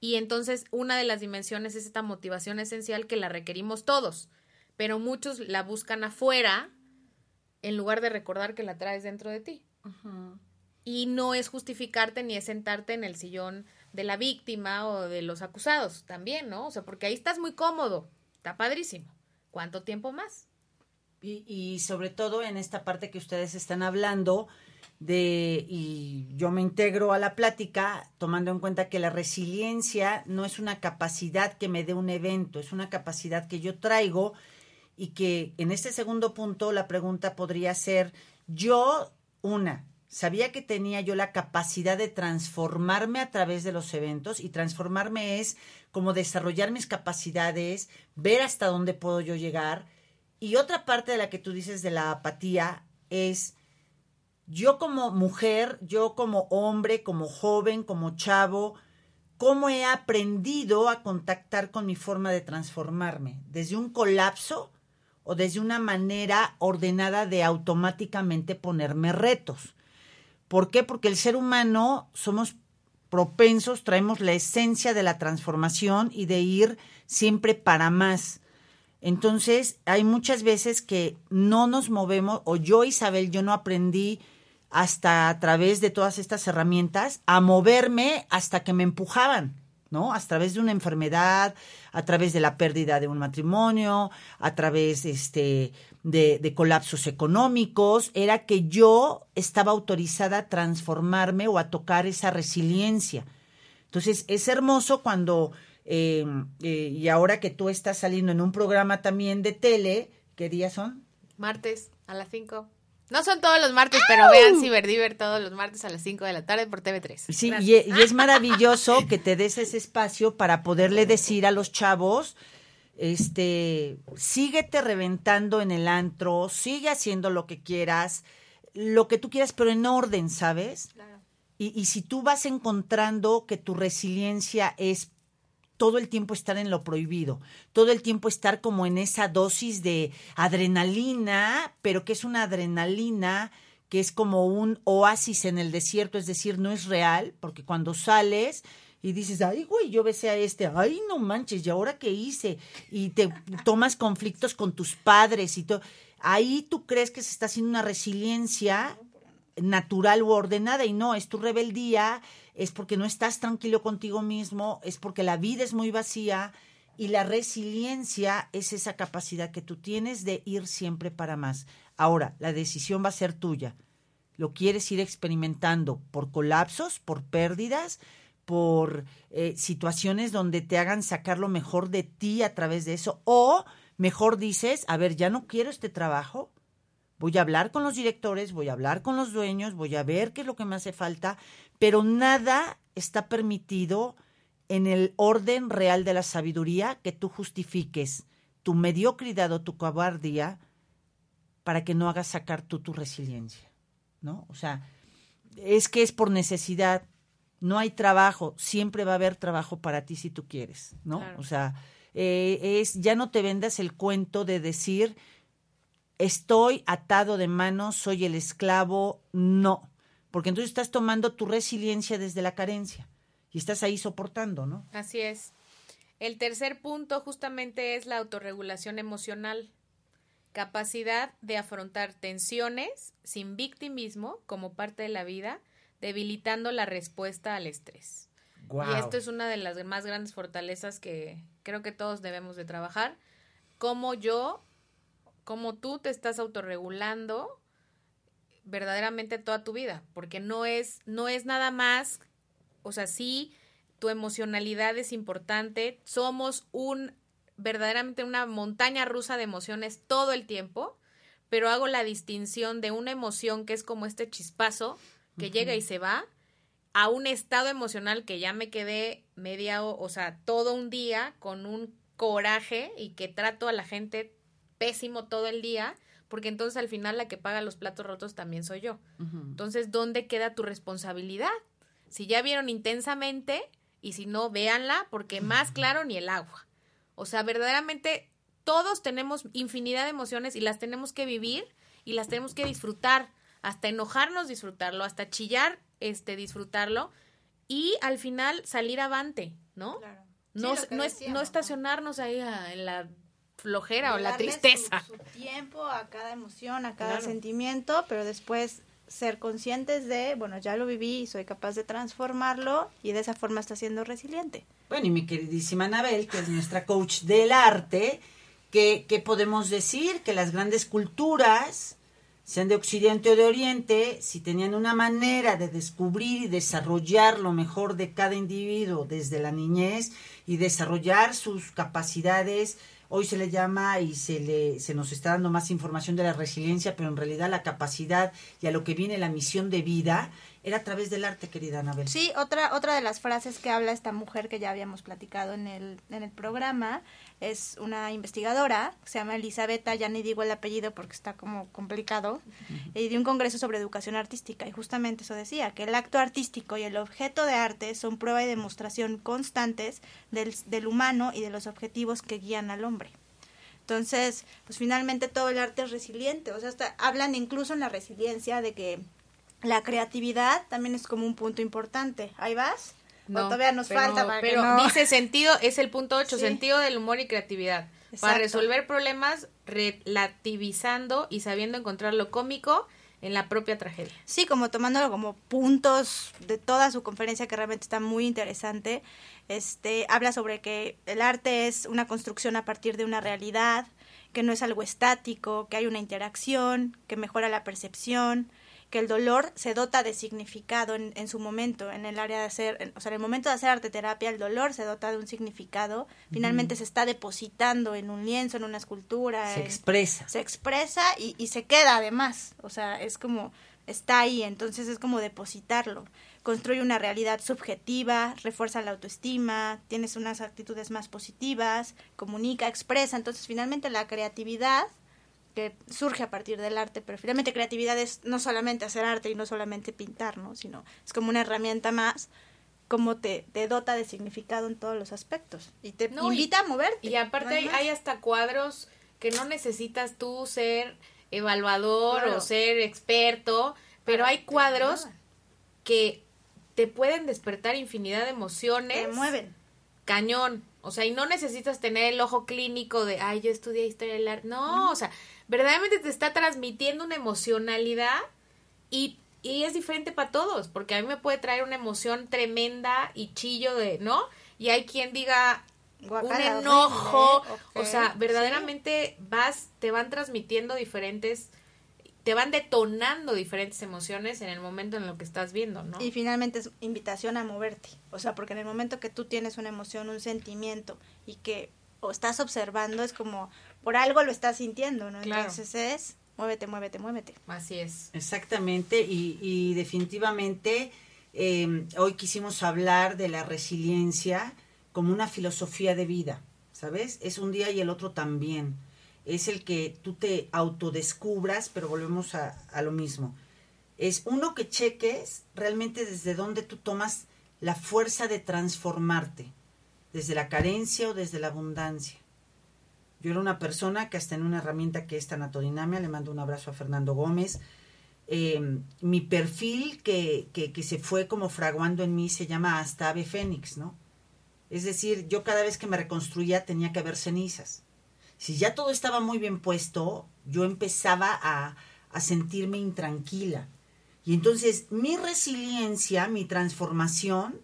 Y entonces una de las dimensiones es esta motivación esencial que la requerimos todos, pero muchos la buscan afuera en lugar de recordar que la traes dentro de ti. Y no es justificarte ni es sentarte en el sillón de la víctima o de los acusados también, ¿no? O sea, porque ahí estás muy cómodo, está padrísimo. ¿Cuánto tiempo más? Y, y sobre todo en esta parte que ustedes están hablando de, y yo me integro a la plática tomando en cuenta que la resiliencia no es una capacidad que me dé un evento, es una capacidad que yo traigo y que en este segundo punto la pregunta podría ser, yo, una, sabía que tenía yo la capacidad de transformarme a través de los eventos y transformarme es como desarrollar mis capacidades, ver hasta dónde puedo yo llegar. Y otra parte de la que tú dices de la apatía es yo como mujer, yo como hombre, como joven, como chavo, cómo he aprendido a contactar con mi forma de transformarme, desde un colapso o desde una manera ordenada de automáticamente ponerme retos. ¿Por qué? Porque el ser humano somos propensos, traemos la esencia de la transformación y de ir siempre para más. Entonces, hay muchas veces que no nos movemos, o yo, Isabel, yo no aprendí hasta a través de todas estas herramientas a moverme hasta que me empujaban, ¿no? A través de una enfermedad, a través de la pérdida de un matrimonio, a través este, de, de colapsos económicos, era que yo estaba autorizada a transformarme o a tocar esa resiliencia. Entonces, es hermoso cuando, eh, eh, y ahora que tú estás saliendo en un programa también de tele, ¿qué días son? Martes a las 5. No son todos los martes, pero vean Ciberdiver todos los martes a las 5 de la tarde por TV3. Sí, y, e- y es maravilloso que te des ese espacio para poderle decir a los chavos, este, síguete reventando en el antro, sigue haciendo lo que quieras, lo que tú quieras, pero en orden, ¿sabes? Claro. Y, y si tú vas encontrando que tu resiliencia es todo el tiempo estar en lo prohibido, todo el tiempo estar como en esa dosis de adrenalina, pero que es una adrenalina que es como un oasis en el desierto, es decir, no es real, porque cuando sales y dices, ay, güey, yo besé a este, ay, no manches, ¿y ahora qué hice? Y te tomas conflictos con tus padres y todo. Ahí tú crees que se está haciendo una resiliencia natural u ordenada y no, es tu rebeldía, es porque no estás tranquilo contigo mismo, es porque la vida es muy vacía y la resiliencia es esa capacidad que tú tienes de ir siempre para más. Ahora, la decisión va a ser tuya. Lo quieres ir experimentando por colapsos, por pérdidas, por eh, situaciones donde te hagan sacar lo mejor de ti a través de eso. O mejor dices, a ver, ya no quiero este trabajo, voy a hablar con los directores, voy a hablar con los dueños, voy a ver qué es lo que me hace falta, pero nada está permitido en el orden real de la sabiduría que tú justifiques tu mediocridad o tu cobardía para que no hagas sacar tú tu resiliencia, ¿no? O sea, es que es por necesidad. No hay trabajo, siempre va a haber trabajo para ti si tú quieres, ¿no? Claro. O sea, eh, es ya no te vendas el cuento de decir estoy atado de manos, soy el esclavo, no, porque entonces estás tomando tu resiliencia desde la carencia y estás ahí soportando, ¿no? Así es. El tercer punto justamente es la autorregulación emocional. Capacidad de afrontar tensiones sin victimismo como parte de la vida, debilitando la respuesta al estrés. Y esto es una de las más grandes fortalezas que creo que todos debemos de trabajar. Como yo, como tú te estás autorregulando verdaderamente toda tu vida, porque no es, no es nada más, o sea, sí, tu emocionalidad es importante, somos un, verdaderamente una montaña rusa de emociones todo el tiempo, pero hago la distinción de una emoción que es como este chispazo que llega y se va, a un estado emocional que ya me quedé media, o, o sea, todo un día con un coraje y que trato a la gente pésimo todo el día, porque entonces al final la que paga los platos rotos también soy yo. Entonces, ¿dónde queda tu responsabilidad? Si ya vieron intensamente y si no, véanla, porque más claro ni el agua. O sea, verdaderamente todos tenemos infinidad de emociones y las tenemos que vivir y las tenemos que disfrutar, hasta enojarnos, disfrutarlo, hasta chillar, este, disfrutarlo y al final salir avante, ¿no? Claro. No, Sí, no, es- decíamos, no ¿no? estacionarnos ahí ah, en la flojera o la tristeza. Su, su tiempo a cada emoción, a cada Claro. sentimiento, pero después ser conscientes de, bueno, ya lo viví y soy capaz de transformarlo y de esa forma está siendo resiliente. Bueno, y mi queridísima Anabel, que es nuestra coach del arte, que, que podemos decir que las grandes culturas, sean de Occidente o de Oriente, si tenían una manera de descubrir y desarrollar lo mejor de cada individuo desde la niñez y desarrollar sus capacidades, hoy se le llama y se le se nos está dando más información de la resiliencia, pero en realidad la capacidad y a lo que viene la misión de vida era a través del arte, querida Anabel. Sí, otra, otra de las frases que habla esta mujer que ya habíamos platicado en el, en el programa es una investigadora, se llama Elisabetta, ya ni digo el apellido porque está como complicado, y de un congreso sobre educación artística. Y justamente eso decía, que el acto artístico y el objeto de arte son prueba y demostración constantes del, del humano y de los objetivos que guían al hombre. Entonces, pues finalmente todo el arte es resiliente. O sea, hasta hablan incluso en la resiliencia de que la creatividad también es como un punto importante. ¿Ahí vas? ¿O todavía nos pero- falta para que pero no? dice sentido, es el punto 8, Sí. sentido del humor y creatividad. Exacto. Para resolver problemas relativizando y sabiendo encontrar lo cómico en la propia tragedia. Sí, como tomándolo como puntos de toda su conferencia que realmente está muy interesante. Este habla sobre que el arte es una construcción a partir de una realidad, que no es algo estático, que hay una interacción, que mejora la percepción, que el dolor se dota de significado en, en su momento, en el área de hacer, en- o sea, en el momento de hacer arte terapia, el dolor se dota de un significado, finalmente se está depositando en un lienzo, en una escultura, Se en- expresa. se expresa y, y se queda además. O sea, es como, está ahí, entonces es como depositarlo. Construye una realidad subjetiva, refuerza la autoestima, tienes unas actitudes más positivas, comunica, expresa. Entonces, finalmente la creatividad que surge a partir del arte, pero finalmente creatividad es no solamente hacer arte y no solamente pintar, ¿no? Sino es como una herramienta más como te, te dota de significado en todos los aspectos y te No, y- invita a moverte. Y aparte no hay hasta cuadros que no necesitas tú ser evaluador Claro. o ser experto, pero Para hay cuadros que te pueden despertar infinidad de emociones. te mueven. cañón. O sea, y no necesitas tener el ojo clínico de, ay, yo estudié historia del arte. No, o sea, verdaderamente te está transmitiendo una emocionalidad y, y es diferente para todos, porque a mí me puede traer una emoción tremenda y chillo de, ¿no? Y hay quien diga Guacala, un enojo, horrible, o sea, verdaderamente vas, te van transmitiendo diferentes, te van detonando diferentes emociones en el momento en lo que estás viendo, ¿no? Y finalmente es invitación a moverte. O sea, porque en el momento que tú tienes una emoción, un sentimiento y que o estás observando, es como por algo lo estás sintiendo, ¿no? Claro. Entonces es muévete, muévete, muévete. Así es. Exactamente, y, y definitivamente eh, hoy quisimos hablar de la resiliencia como una filosofía de vida, ¿sabes? Es un día y el otro también. Es el que tú te autodescubras, pero volvemos a, a lo mismo. es uno que cheques realmente desde dónde tú tomas la fuerza de transformarte, desde la carencia o desde la abundancia. Yo era una persona que hasta en una herramienta que es tanatodinamia, le mando un abrazo a Fernando Gómez, eh, mi perfil que, que, que, se fue como fraguando en mí se llama hasta ave fénix, ¿no? Es decir, yo cada vez que me reconstruía tenía que haber cenizas. Si ya todo estaba muy bien puesto, yo empezaba a, a sentirme intranquila. Y entonces mi resiliencia, mi transformación,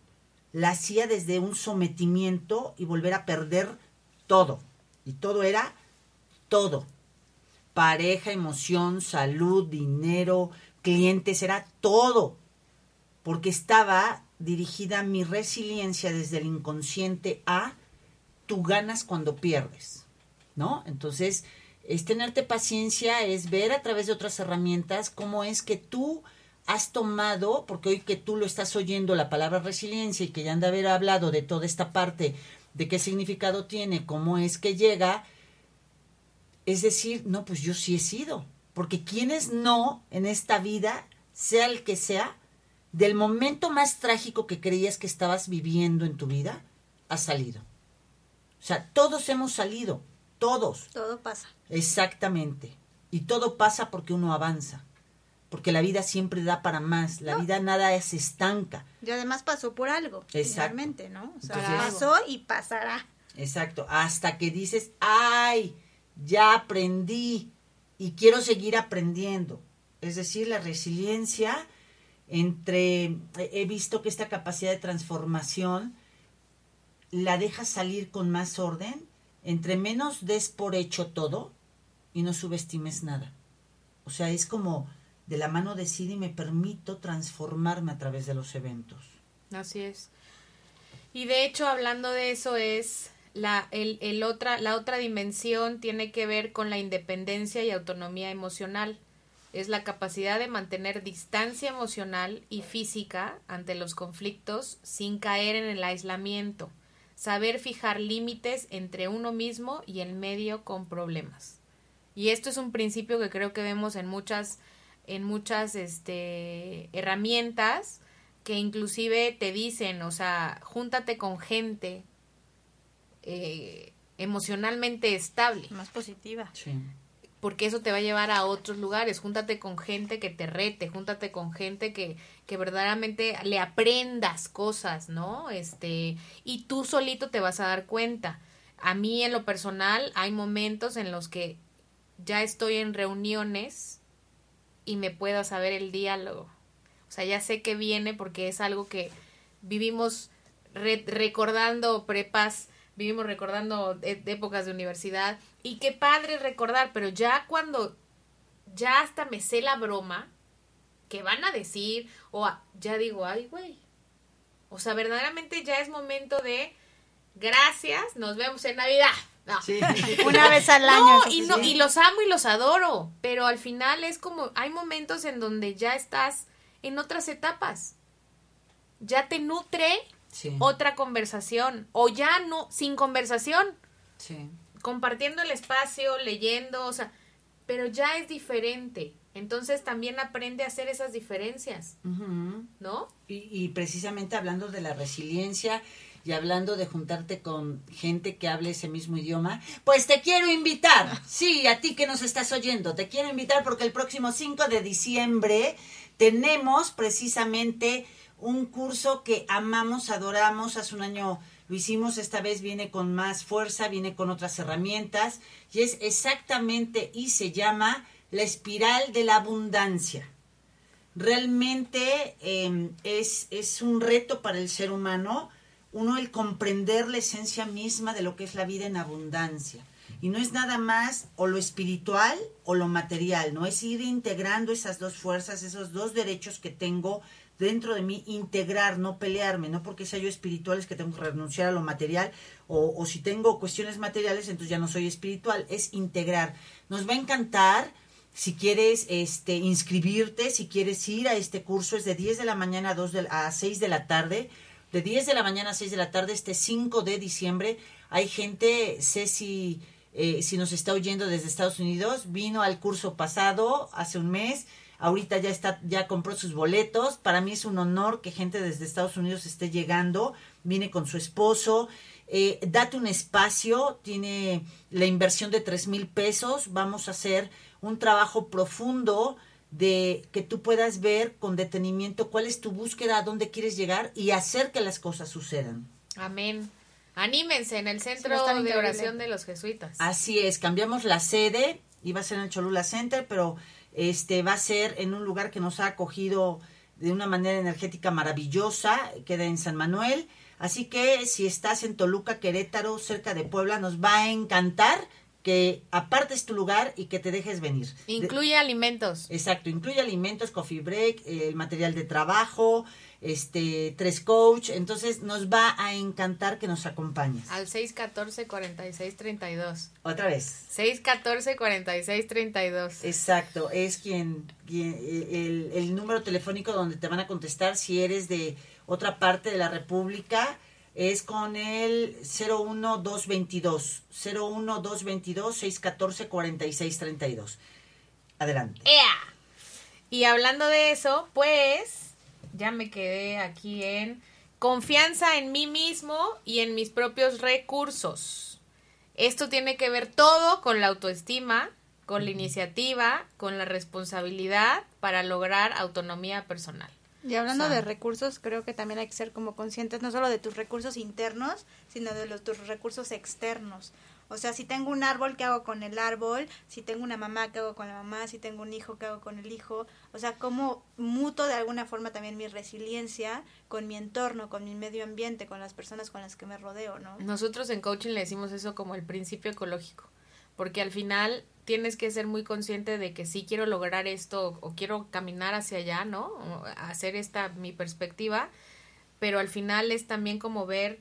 la hacía desde un sometimiento y volver a perder todo. Y todo era todo. Pareja, emoción, salud, dinero, clientes, era todo. Porque estaba dirigida mi resiliencia desde el inconsciente a tú ganas cuando pierdes. ¿No? Entonces, es tenerte paciencia, es ver a través de otras herramientas cómo es que tú has tomado, porque hoy que tú lo estás oyendo la palabra resiliencia y que ya han de haber hablado de toda esta parte, de qué significado tiene, cómo es que llega, es decir, no, pues yo sí he sido, porque quienes no en esta vida, sea el que sea, del momento más trágico que creías que estabas viviendo en tu vida, has salido. O sea, todos hemos salido, todos. Todo pasa. Exactamente. Y todo pasa porque uno avanza porque la vida siempre da para más, la No. vida nada se estanca. Y además pasó por algo, finalmente, ¿no? O sea, Entonces- pasó y pasará. Exacto, hasta que dices, ay, ya aprendí y quiero seguir aprendiendo. Es decir, la resiliencia entre, he visto que esta capacidad de transformación la deja salir con más orden, entre menos des por hecho todo y no subestimes nada. O sea, es como de la mano decide y me permito transformarme a través de los eventos. Así es. Y de hecho, hablando de eso, es la, el, el otra, la otra dimensión tiene que ver con la independencia y autonomía emocional. Es la capacidad de mantener distancia emocional y física ante los conflictos sin caer en el aislamiento. Saber fijar límites entre uno mismo y el medio con problemas. Y esto es un principio que creo que vemos en muchas, en muchas este, herramientas que inclusive te dicen, o sea, júntate con gente eh, emocionalmente estable, Más positiva. Sí. porque eso te va a llevar a otros lugares. Júntate con gente que te rete, júntate con gente que, que verdaderamente le aprendas cosas, ¿no? Este, y tú solito te vas a dar cuenta. A mí en lo personal hay momentos en los que ya estoy en reuniones y me puedo saber el diálogo. O sea, ya sé que viene porque es algo que vivimos re- recordando prepas, vivimos recordando e- épocas de universidad y qué padre recordar, pero ya cuando ya hasta me sé la broma que van a decir o ya digo, ay, güey. O sea, verdaderamente ya es momento de gracias, nos vemos en Navidad. No. Sí. Una vez al año. No, y, no, y los amo y los adoro, pero al final es como, hay momentos en donde ya estás en otras etapas. Ya te nutre Sí. otra conversación, o ya no, sin conversación, sí. compartiendo el espacio, leyendo, o sea, pero ya es diferente. Entonces también aprende a hacer esas diferencias. ¿no? Y, y precisamente hablando de la resiliencia y hablando de juntarte con gente que hable ese mismo idioma, pues te quiero invitar, sí, a ti que nos estás oyendo, te quiero invitar porque el próximo 5 de diciembre tenemos precisamente un curso que amamos, adoramos, hace un año lo hicimos, esta vez viene con más fuerza, viene con otras herramientas y es exactamente y se llama la espiral de la abundancia. Realmente eh, es, es un reto para el ser humano, uno el comprender la esencia misma de lo que es la vida en abundancia. Y no es nada más o lo espiritual o lo material, no es ir integrando esas dos fuerzas, esos dos derechos que tengo dentro de mí, integrar, no pelearme, no porque sea yo espiritual es que tengo que renunciar a lo material, o, o si tengo cuestiones materiales, entonces ya no soy espiritual, es integrar. Nos va a encantar, si quieres este inscribirte, si quieres ir a este curso, es de 10 de la mañana a, 2 de, a 6 de la tarde. De 10 de la mañana a 6 de la tarde, este 5 de diciembre, hay gente, sé si, eh, si nos está oyendo desde Estados Unidos, vino al curso pasado, hace un mes, ahorita ya está, ya compró sus boletos. Para mí es un honor que gente desde Estados Unidos esté llegando. Viene con su esposo. Eh, date un espacio, tiene la inversión de tres mil pesos. Vamos a hacer un trabajo profundo de que tú puedas ver con detenimiento cuál es tu búsqueda, a dónde quieres llegar y hacer que las cosas sucedan. Amén. Anímense en el centro Sí, está de oración de los jesuitas. Así es, cambiamos la sede, iba a ser en el Cholula Center, pero este va a ser en un lugar que nos ha acogido de una manera energética maravillosa, queda en San Manuel. Así que si estás en Toluca, Querétaro, cerca de Puebla, nos va a encantar que apartes tu lugar y que te dejes venir. De- Incluye alimentos. Exacto, incluye alimentos, coffee break, eh, el material de trabajo, este, tres coach, entonces nos va a encantar que nos acompañes. Al 614-4632. Otra vez. 614-4632. Exacto, es quien, quien- el, el número telefónico donde te van a contestar si eres de otra parte de la República es con el 01222 01222 614 4632. Adelante. ¡Ea! Y hablando de eso, pues ya me quedé aquí en confianza en mí mismo y en mis propios recursos. Esto tiene que ver todo con la autoestima, con la iniciativa, con la responsabilidad para lograr autonomía personal. Y hablando O sea, de recursos, creo que también hay que ser como conscientes no solo de tus recursos internos, sino de los tus recursos externos. O sea, si tengo un árbol, ¿qué hago con el árbol? Si tengo una mamá, ¿qué hago con la mamá? Si tengo un hijo, ¿qué hago con el hijo? O sea, cómo muto de alguna forma también mi resiliencia con mi entorno, con mi medio ambiente, con las personas con las que me rodeo, ¿no? Nosotros en coaching le decimos eso como el principio ecológico, porque al final tienes que ser muy consciente de que sí quiero lograr esto o quiero caminar hacia allá, ¿no? Hacer esta mi perspectiva, pero al final es también como ver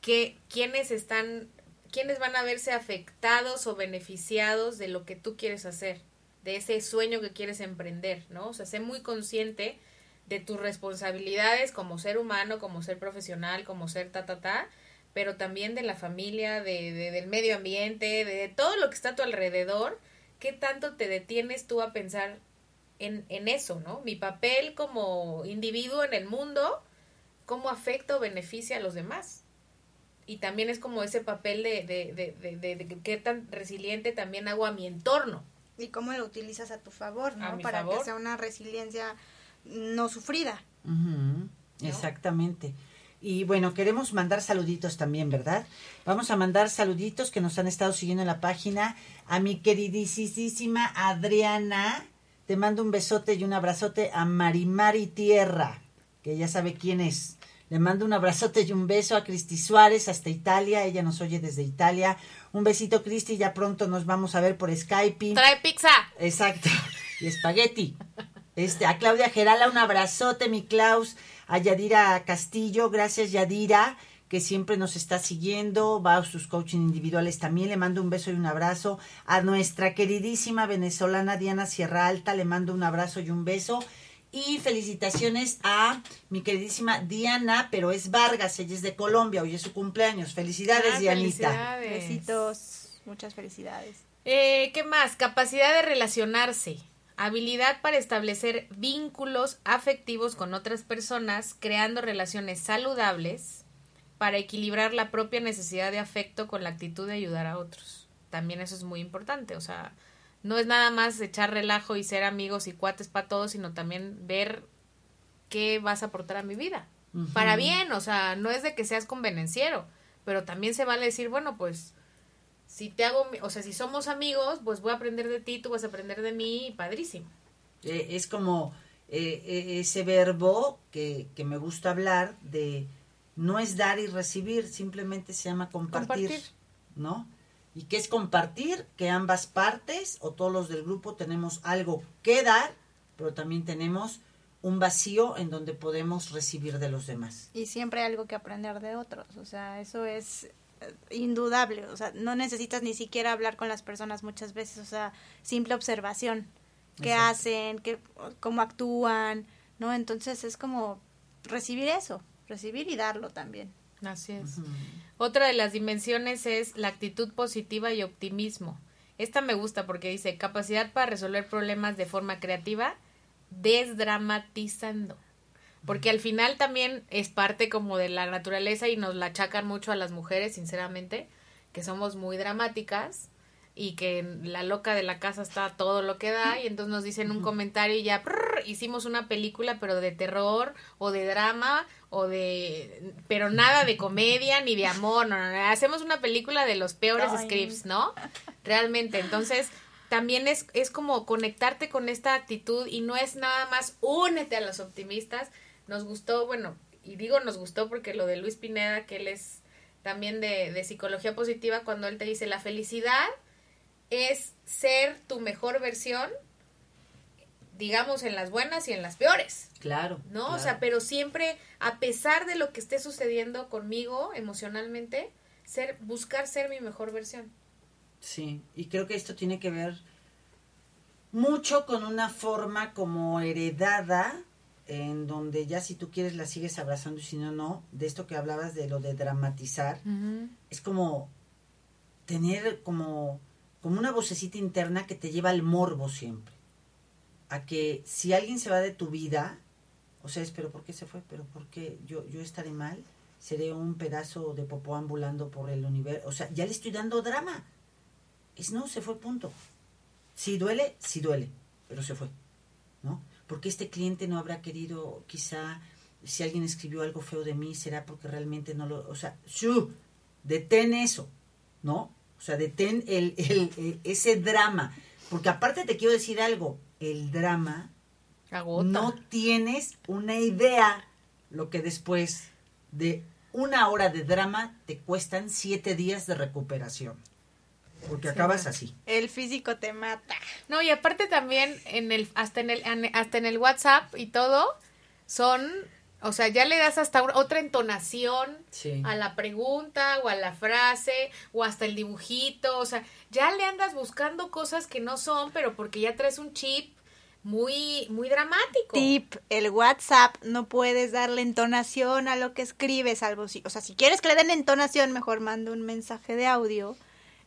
que quiénes están quiénes van a verse afectados o beneficiados de lo que tú quieres hacer, de ese sueño que quieres emprender, ¿no? O sea, sé muy consciente de tus responsabilidades como ser humano, como ser profesional, como ser ta, ta, ta, pero también de la familia, de, de- del medio ambiente, de, de todo lo que está a tu alrededor, ¿qué tanto te detienes tú a pensar en, en eso, ¿no? Mi papel como individuo en el mundo, ¿cómo afecta o beneficia a los demás? Y también es como ese papel de, de, de, de, de- de qué tan resiliente también hago a mi entorno. Y cómo lo utilizas a tu favor, ¿no? Para favor. que sea una resiliencia no sufrida. Ujú, Exactamente. Y bueno, queremos mandar saluditos también, ¿verdad? Vamos a mandar saluditos que nos han estado siguiendo en la página. A mi queridísima Adriana, te mando un besote y un abrazote a Marimari Tierra, que ya sabe quién es. Le mando un abrazote y un beso a Cristi Suárez hasta Italia. Ella nos oye desde Italia. Un besito, Cristi. Ya pronto nos vamos a ver por Skype. ¡Trae pizza! Exacto. Y espagueti. Este, a Claudia Gerala, un abrazote, mi Klaus. A Yadira Castillo, gracias Yadira, que siempre nos está siguiendo. Va a sus coaching individuales también. Le mando un beso y un abrazo. A nuestra queridísima venezolana Diana Sierra Alta, le mando un abrazo y un beso. Y felicitaciones a mi queridísima Diana, pero es Vargas, ella es de Colombia, hoy es su cumpleaños. Felicidades, Ah, Dianita. felicidades. Besitos, muchas felicidades. Eh, ¿Qué más? Capacidad de relacionarse. Habilidad para establecer vínculos afectivos con otras personas, creando relaciones saludables para equilibrar la propia necesidad de afecto con la actitud de ayudar a otros. También eso es muy importante. O sea, no es nada más echar relajo y ser amigos y cuates para todos, sino también ver qué vas a aportar a mi vida. Para bien, o sea, no es de que seas convenenciero, pero también se vale decir, bueno, pues si te hago, o sea, si somos amigos, pues voy a aprender de ti, tú vas a aprender de mí, padrísimo. Eh, es como eh, eh, ese verbo que, que me gusta hablar de no es dar y recibir, simplemente se llama compartir, Compartir. ¿no? ¿Y qué es compartir? Que ambas partes o todos los del grupo tenemos algo que dar, pero también tenemos un vacío en donde podemos recibir de los demás. Y siempre hay algo que aprender de otros, o sea, eso es indudable, o sea, no necesitas ni siquiera hablar con las personas muchas veces, o sea, simple observación, qué Exacto. hacen, qué, cómo actúan, ¿no? Entonces es como recibir eso, recibir y darlo también. Así es. Otra de las dimensiones es la actitud positiva y optimismo, Esta me gusta porque dice capacidad para resolver problemas de forma creativa, desdramatizando. Porque al final también es parte como de la naturaleza y nos la achacan mucho a las mujeres, sinceramente, que somos muy dramáticas y que la loca de la casa está todo lo que da y entonces nos dicen un comentario y ya prrr, hicimos una película pero de terror o de drama o de pero nada de comedia ni de amor, no, no, no, hacemos una película de los peores Ay. scripts, ¿no? Realmente, entonces también es, es como conectarte con esta actitud y no es nada más únete a los optimistas. Nos gustó, bueno, y digo nos gustó porque lo de Luis Pineda, que él es también de, de psicología positiva, cuando él te dice la felicidad es ser tu mejor versión, digamos, en las buenas y en las peores. Claro. ¿no? claro. O sea, pero siempre, a pesar de lo que esté sucediendo conmigo emocionalmente, ser, buscar ser mi mejor versión. Sí, y creo que esto tiene que ver mucho con una forma como heredada, en donde ya si tú quieres la sigues abrazando y si no, no, de esto que hablabas de lo de dramatizar, es como tener como, como una vocecita interna que te lleva al morbo siempre. A que si alguien se va de tu vida, o sea, es, pero ¿por qué se fue? ¿Pero por qué yo, yo estaré mal? ¿Seré un pedazo de popó ambulando por el universo? O sea, ya le estoy dando drama. Es no, se fue, punto. Si duele, sí duele, pero se fue. Porque este cliente no habrá querido, quizá, si alguien escribió algo feo de mí, será porque realmente no lo, o sea, ¡shu! detén eso, ¿no? O sea, detén el, el- el- ese drama. Porque aparte te quiero decir algo, el drama, Agota. no tienes una idea lo que después de una hora de drama te cuestan siete días de recuperación. Porque acabas así. El físico te mata. No, y aparte también en el hasta en el hasta en el WhatsApp y todo son, o sea, ya le das hasta otra entonación Sí. a la pregunta o a la frase o hasta el dibujito, o sea, ya le andas buscando cosas que no son, pero porque ya traes un chip muy muy dramático. Tip, el WhatsApp no puedes darle entonación a lo que escribes, salvo si, o sea, si quieres que le den entonación, mejor manda un mensaje de audio.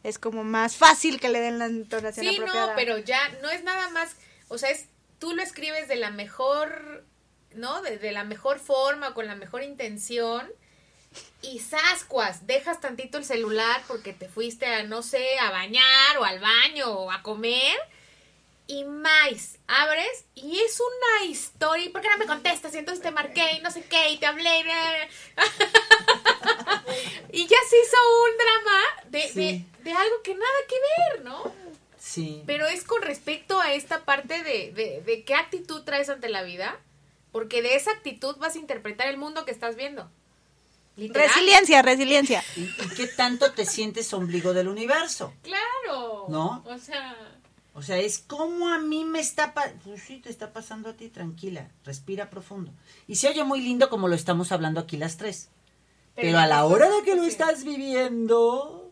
Es como más fácil que le den la entonación Sí, apropiada. no, pero ya no es nada más, o sea, es tú lo escribes de la mejor, ¿no? De, de la mejor forma, con la mejor intención. Y sascuas, dejas tantito el celular porque te fuiste a, no sé, a bañar o al baño o a comer. Y más, abres y es una historia. ¿Y por qué no me contestas? Y entonces te marqué y no sé qué y te hablé. y ya se hizo un drama de, Sí. de, de algo que nada que ver, ¿no? Sí. Pero es con respecto a esta parte de, de, de qué actitud traes ante la vida, porque de esa actitud vas a interpretar el mundo que estás viendo. Literal. Resiliencia, resiliencia. ¿Y, y qué tanto te sientes ombligo del universo? Claro. ¿No? O sea, O sea, es como a mí me está... pa- pues sí, te está pasando a ti, tranquila, respira profundo. Y se oye muy lindo como lo estamos hablando aquí las tres. Pero, a la hora de que lo estás viviendo,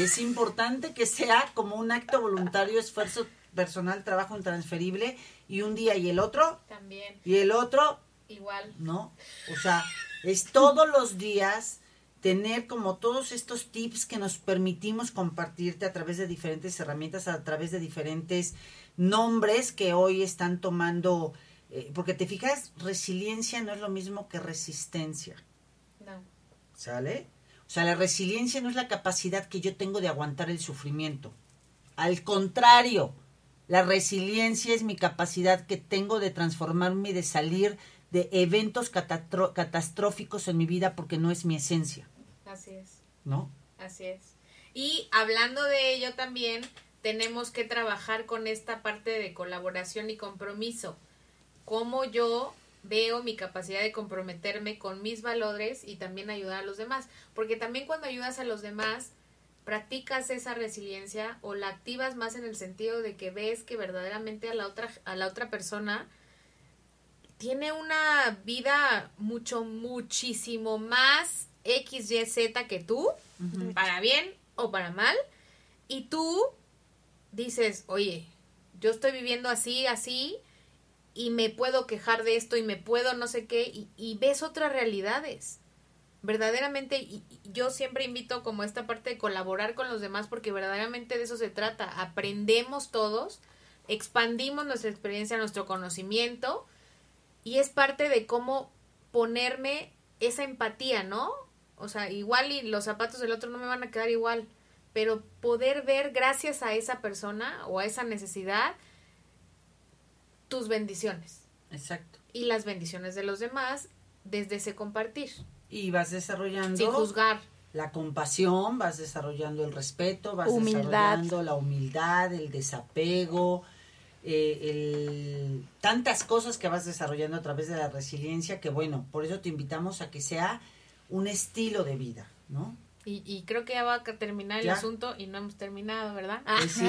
es importante que sea como un acto voluntario, esfuerzo personal, trabajo intransferible, y un día y el otro, también, y el otro, igual. ¿no? O sea, es todos los días tener como todos estos tips que nos permitimos compartirte a través de diferentes herramientas, a través de diferentes nombres que hoy están tomando, eh, porque te fijas, resiliencia no es lo mismo que resistencia. No. ¿Sale? O sea, la resiliencia no es la capacidad que yo tengo de aguantar el sufrimiento. Al contrario, la resiliencia es mi capacidad que tengo de transformarme y de salir de eventos catastróficos en mi vida porque no es mi esencia, Así es. ¿no? Así es. Y hablando de ello también, tenemos que trabajar con esta parte de colaboración y compromiso. Cómo yo veo mi capacidad de comprometerme con mis valores y también ayudar a los demás. Porque también cuando ayudas a los demás, practicas esa resiliencia o la activas más en el sentido de que ves que verdaderamente a la otra, a la otra persona tiene una vida mucho, muchísimo más X, Y, Z que tú, para bien o para mal, y tú dices, oye, yo estoy viviendo así, así, y me puedo quejar de esto y me puedo no sé qué, y, y ves otras realidades, verdaderamente, y y yo siempre invito como esta parte de colaborar con los demás porque verdaderamente de eso se trata. Aprendemos todos, expandimos nuestra experiencia, nuestro conocimiento y es parte de cómo ponerme esa empatía, ¿no? O sea, igual y los zapatos del otro no me van a quedar igual, pero poder ver gracias a esa persona o a esa necesidad tus bendiciones Exacto. y las bendiciones de los demás desde ese compartir, Y vas desarrollando sin juzgar. la compasión, vas desarrollando el respeto, vas Humildad. desarrollando la humildad, el desapego, eh, el- tantas cosas que vas desarrollando a través de la resiliencia que bueno, por eso te invitamos a que sea un estilo de vida, ¿no? Y, y creo que ya va a terminar el Ya. asunto y no hemos terminado, ¿verdad? Pues sí,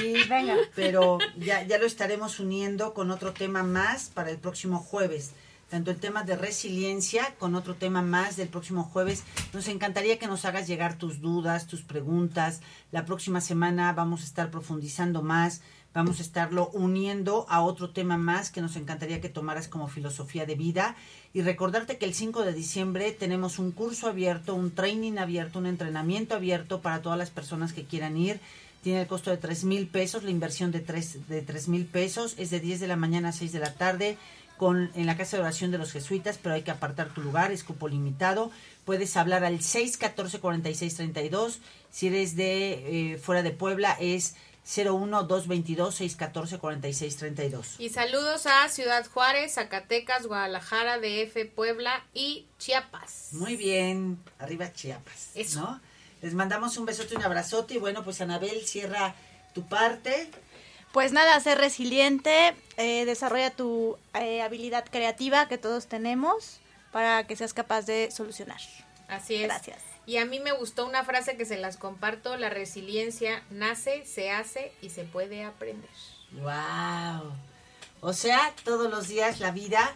sí, Venga. pero ya, ya lo estaremos uniendo con otro tema más para el próximo jueves. Tanto el tema de resiliencia con otro tema más del próximo jueves. Nos encantaría que nos hagas llegar tus dudas, tus preguntas. La próxima semana vamos a estar profundizando más. Vamos a estarlo uniendo a otro tema más que nos encantaría que tomaras como filosofía de vida. Y recordarte que el 5 de diciembre tenemos un curso abierto, un training abierto, un entrenamiento abierto para todas las personas que quieran ir. Tiene el costo de tres mil pesos, la inversión de tres de tres mil pesos. Es de 10 de la mañana a 6 de la tarde con, en la Casa de Oración de los Jesuitas, pero hay que apartar tu lugar, es cupo limitado. Puedes hablar al 614-4632. Si eres de eh, fuera de Puebla, es 01-222-614-4632. Y saludos a Ciudad Juárez, Zacatecas, Guadalajara, DF, Puebla y Chiapas. Muy bien, arriba Chiapas. Eso. ¿no? Les mandamos un besote y un abrazote. Y bueno, pues Anabel, cierra tu parte. Pues nada, ser resiliente, eh, desarrolla tu eh, habilidad creativa que todos tenemos para que seas capaz de solucionar. Así es. Gracias. Y a mí me gustó una frase que se las comparto, la resiliencia nace, se hace y se puede aprender. Wow. O sea, todos los días la vida,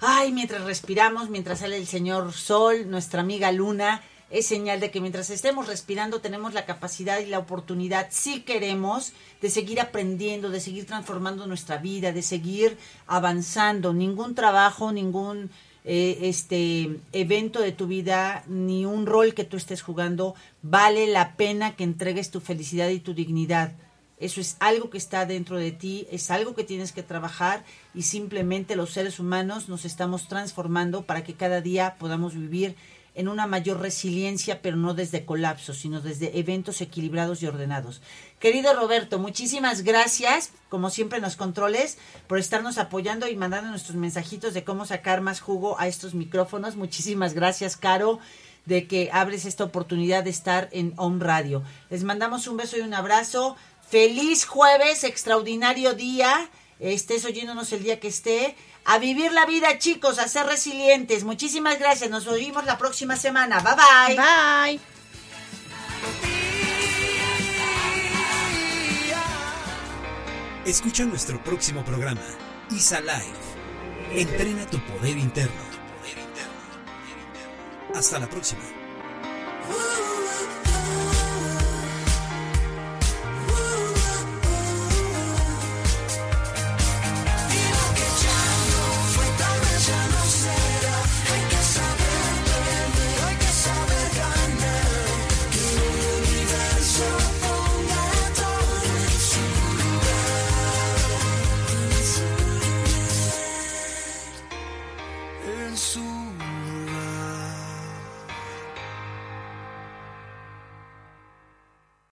ay, mientras respiramos, mientras sale el señor sol, nuestra amiga luna, es señal de que mientras estemos respirando tenemos la capacidad y la oportunidad, si queremos, de seguir aprendiendo, de seguir transformando nuestra vida, de seguir avanzando. Ningún trabajo, ningún eh, este evento de tu vida, ni un rol que tú estés jugando, vale la pena que entregues tu felicidad y tu dignidad. Eso es algo que está dentro de ti, es algo que tienes que trabajar y simplemente los seres humanos nos estamos transformando para que cada día podamos vivir en una mayor resiliencia, pero no desde colapso, sino desde eventos equilibrados y ordenados. Querido Roberto, muchísimas gracias, como siempre en los controles, por estarnos apoyando y mandando nuestros mensajitos de cómo sacar más jugo a estos micrófonos. Muchísimas gracias, Caro de que abres esta oportunidad de estar en Home Radio. Les mandamos un beso y un abrazo. Feliz jueves, extraordinario día. Estés oyéndonos el día que esté. A vivir la vida, chicos, a ser resilientes. Muchísimas gracias. Nos oímos la próxima semana. Bye bye. Bye. Escucha nuestro próximo programa, ISA Live. Entrena tu poder interno. Hasta la próxima.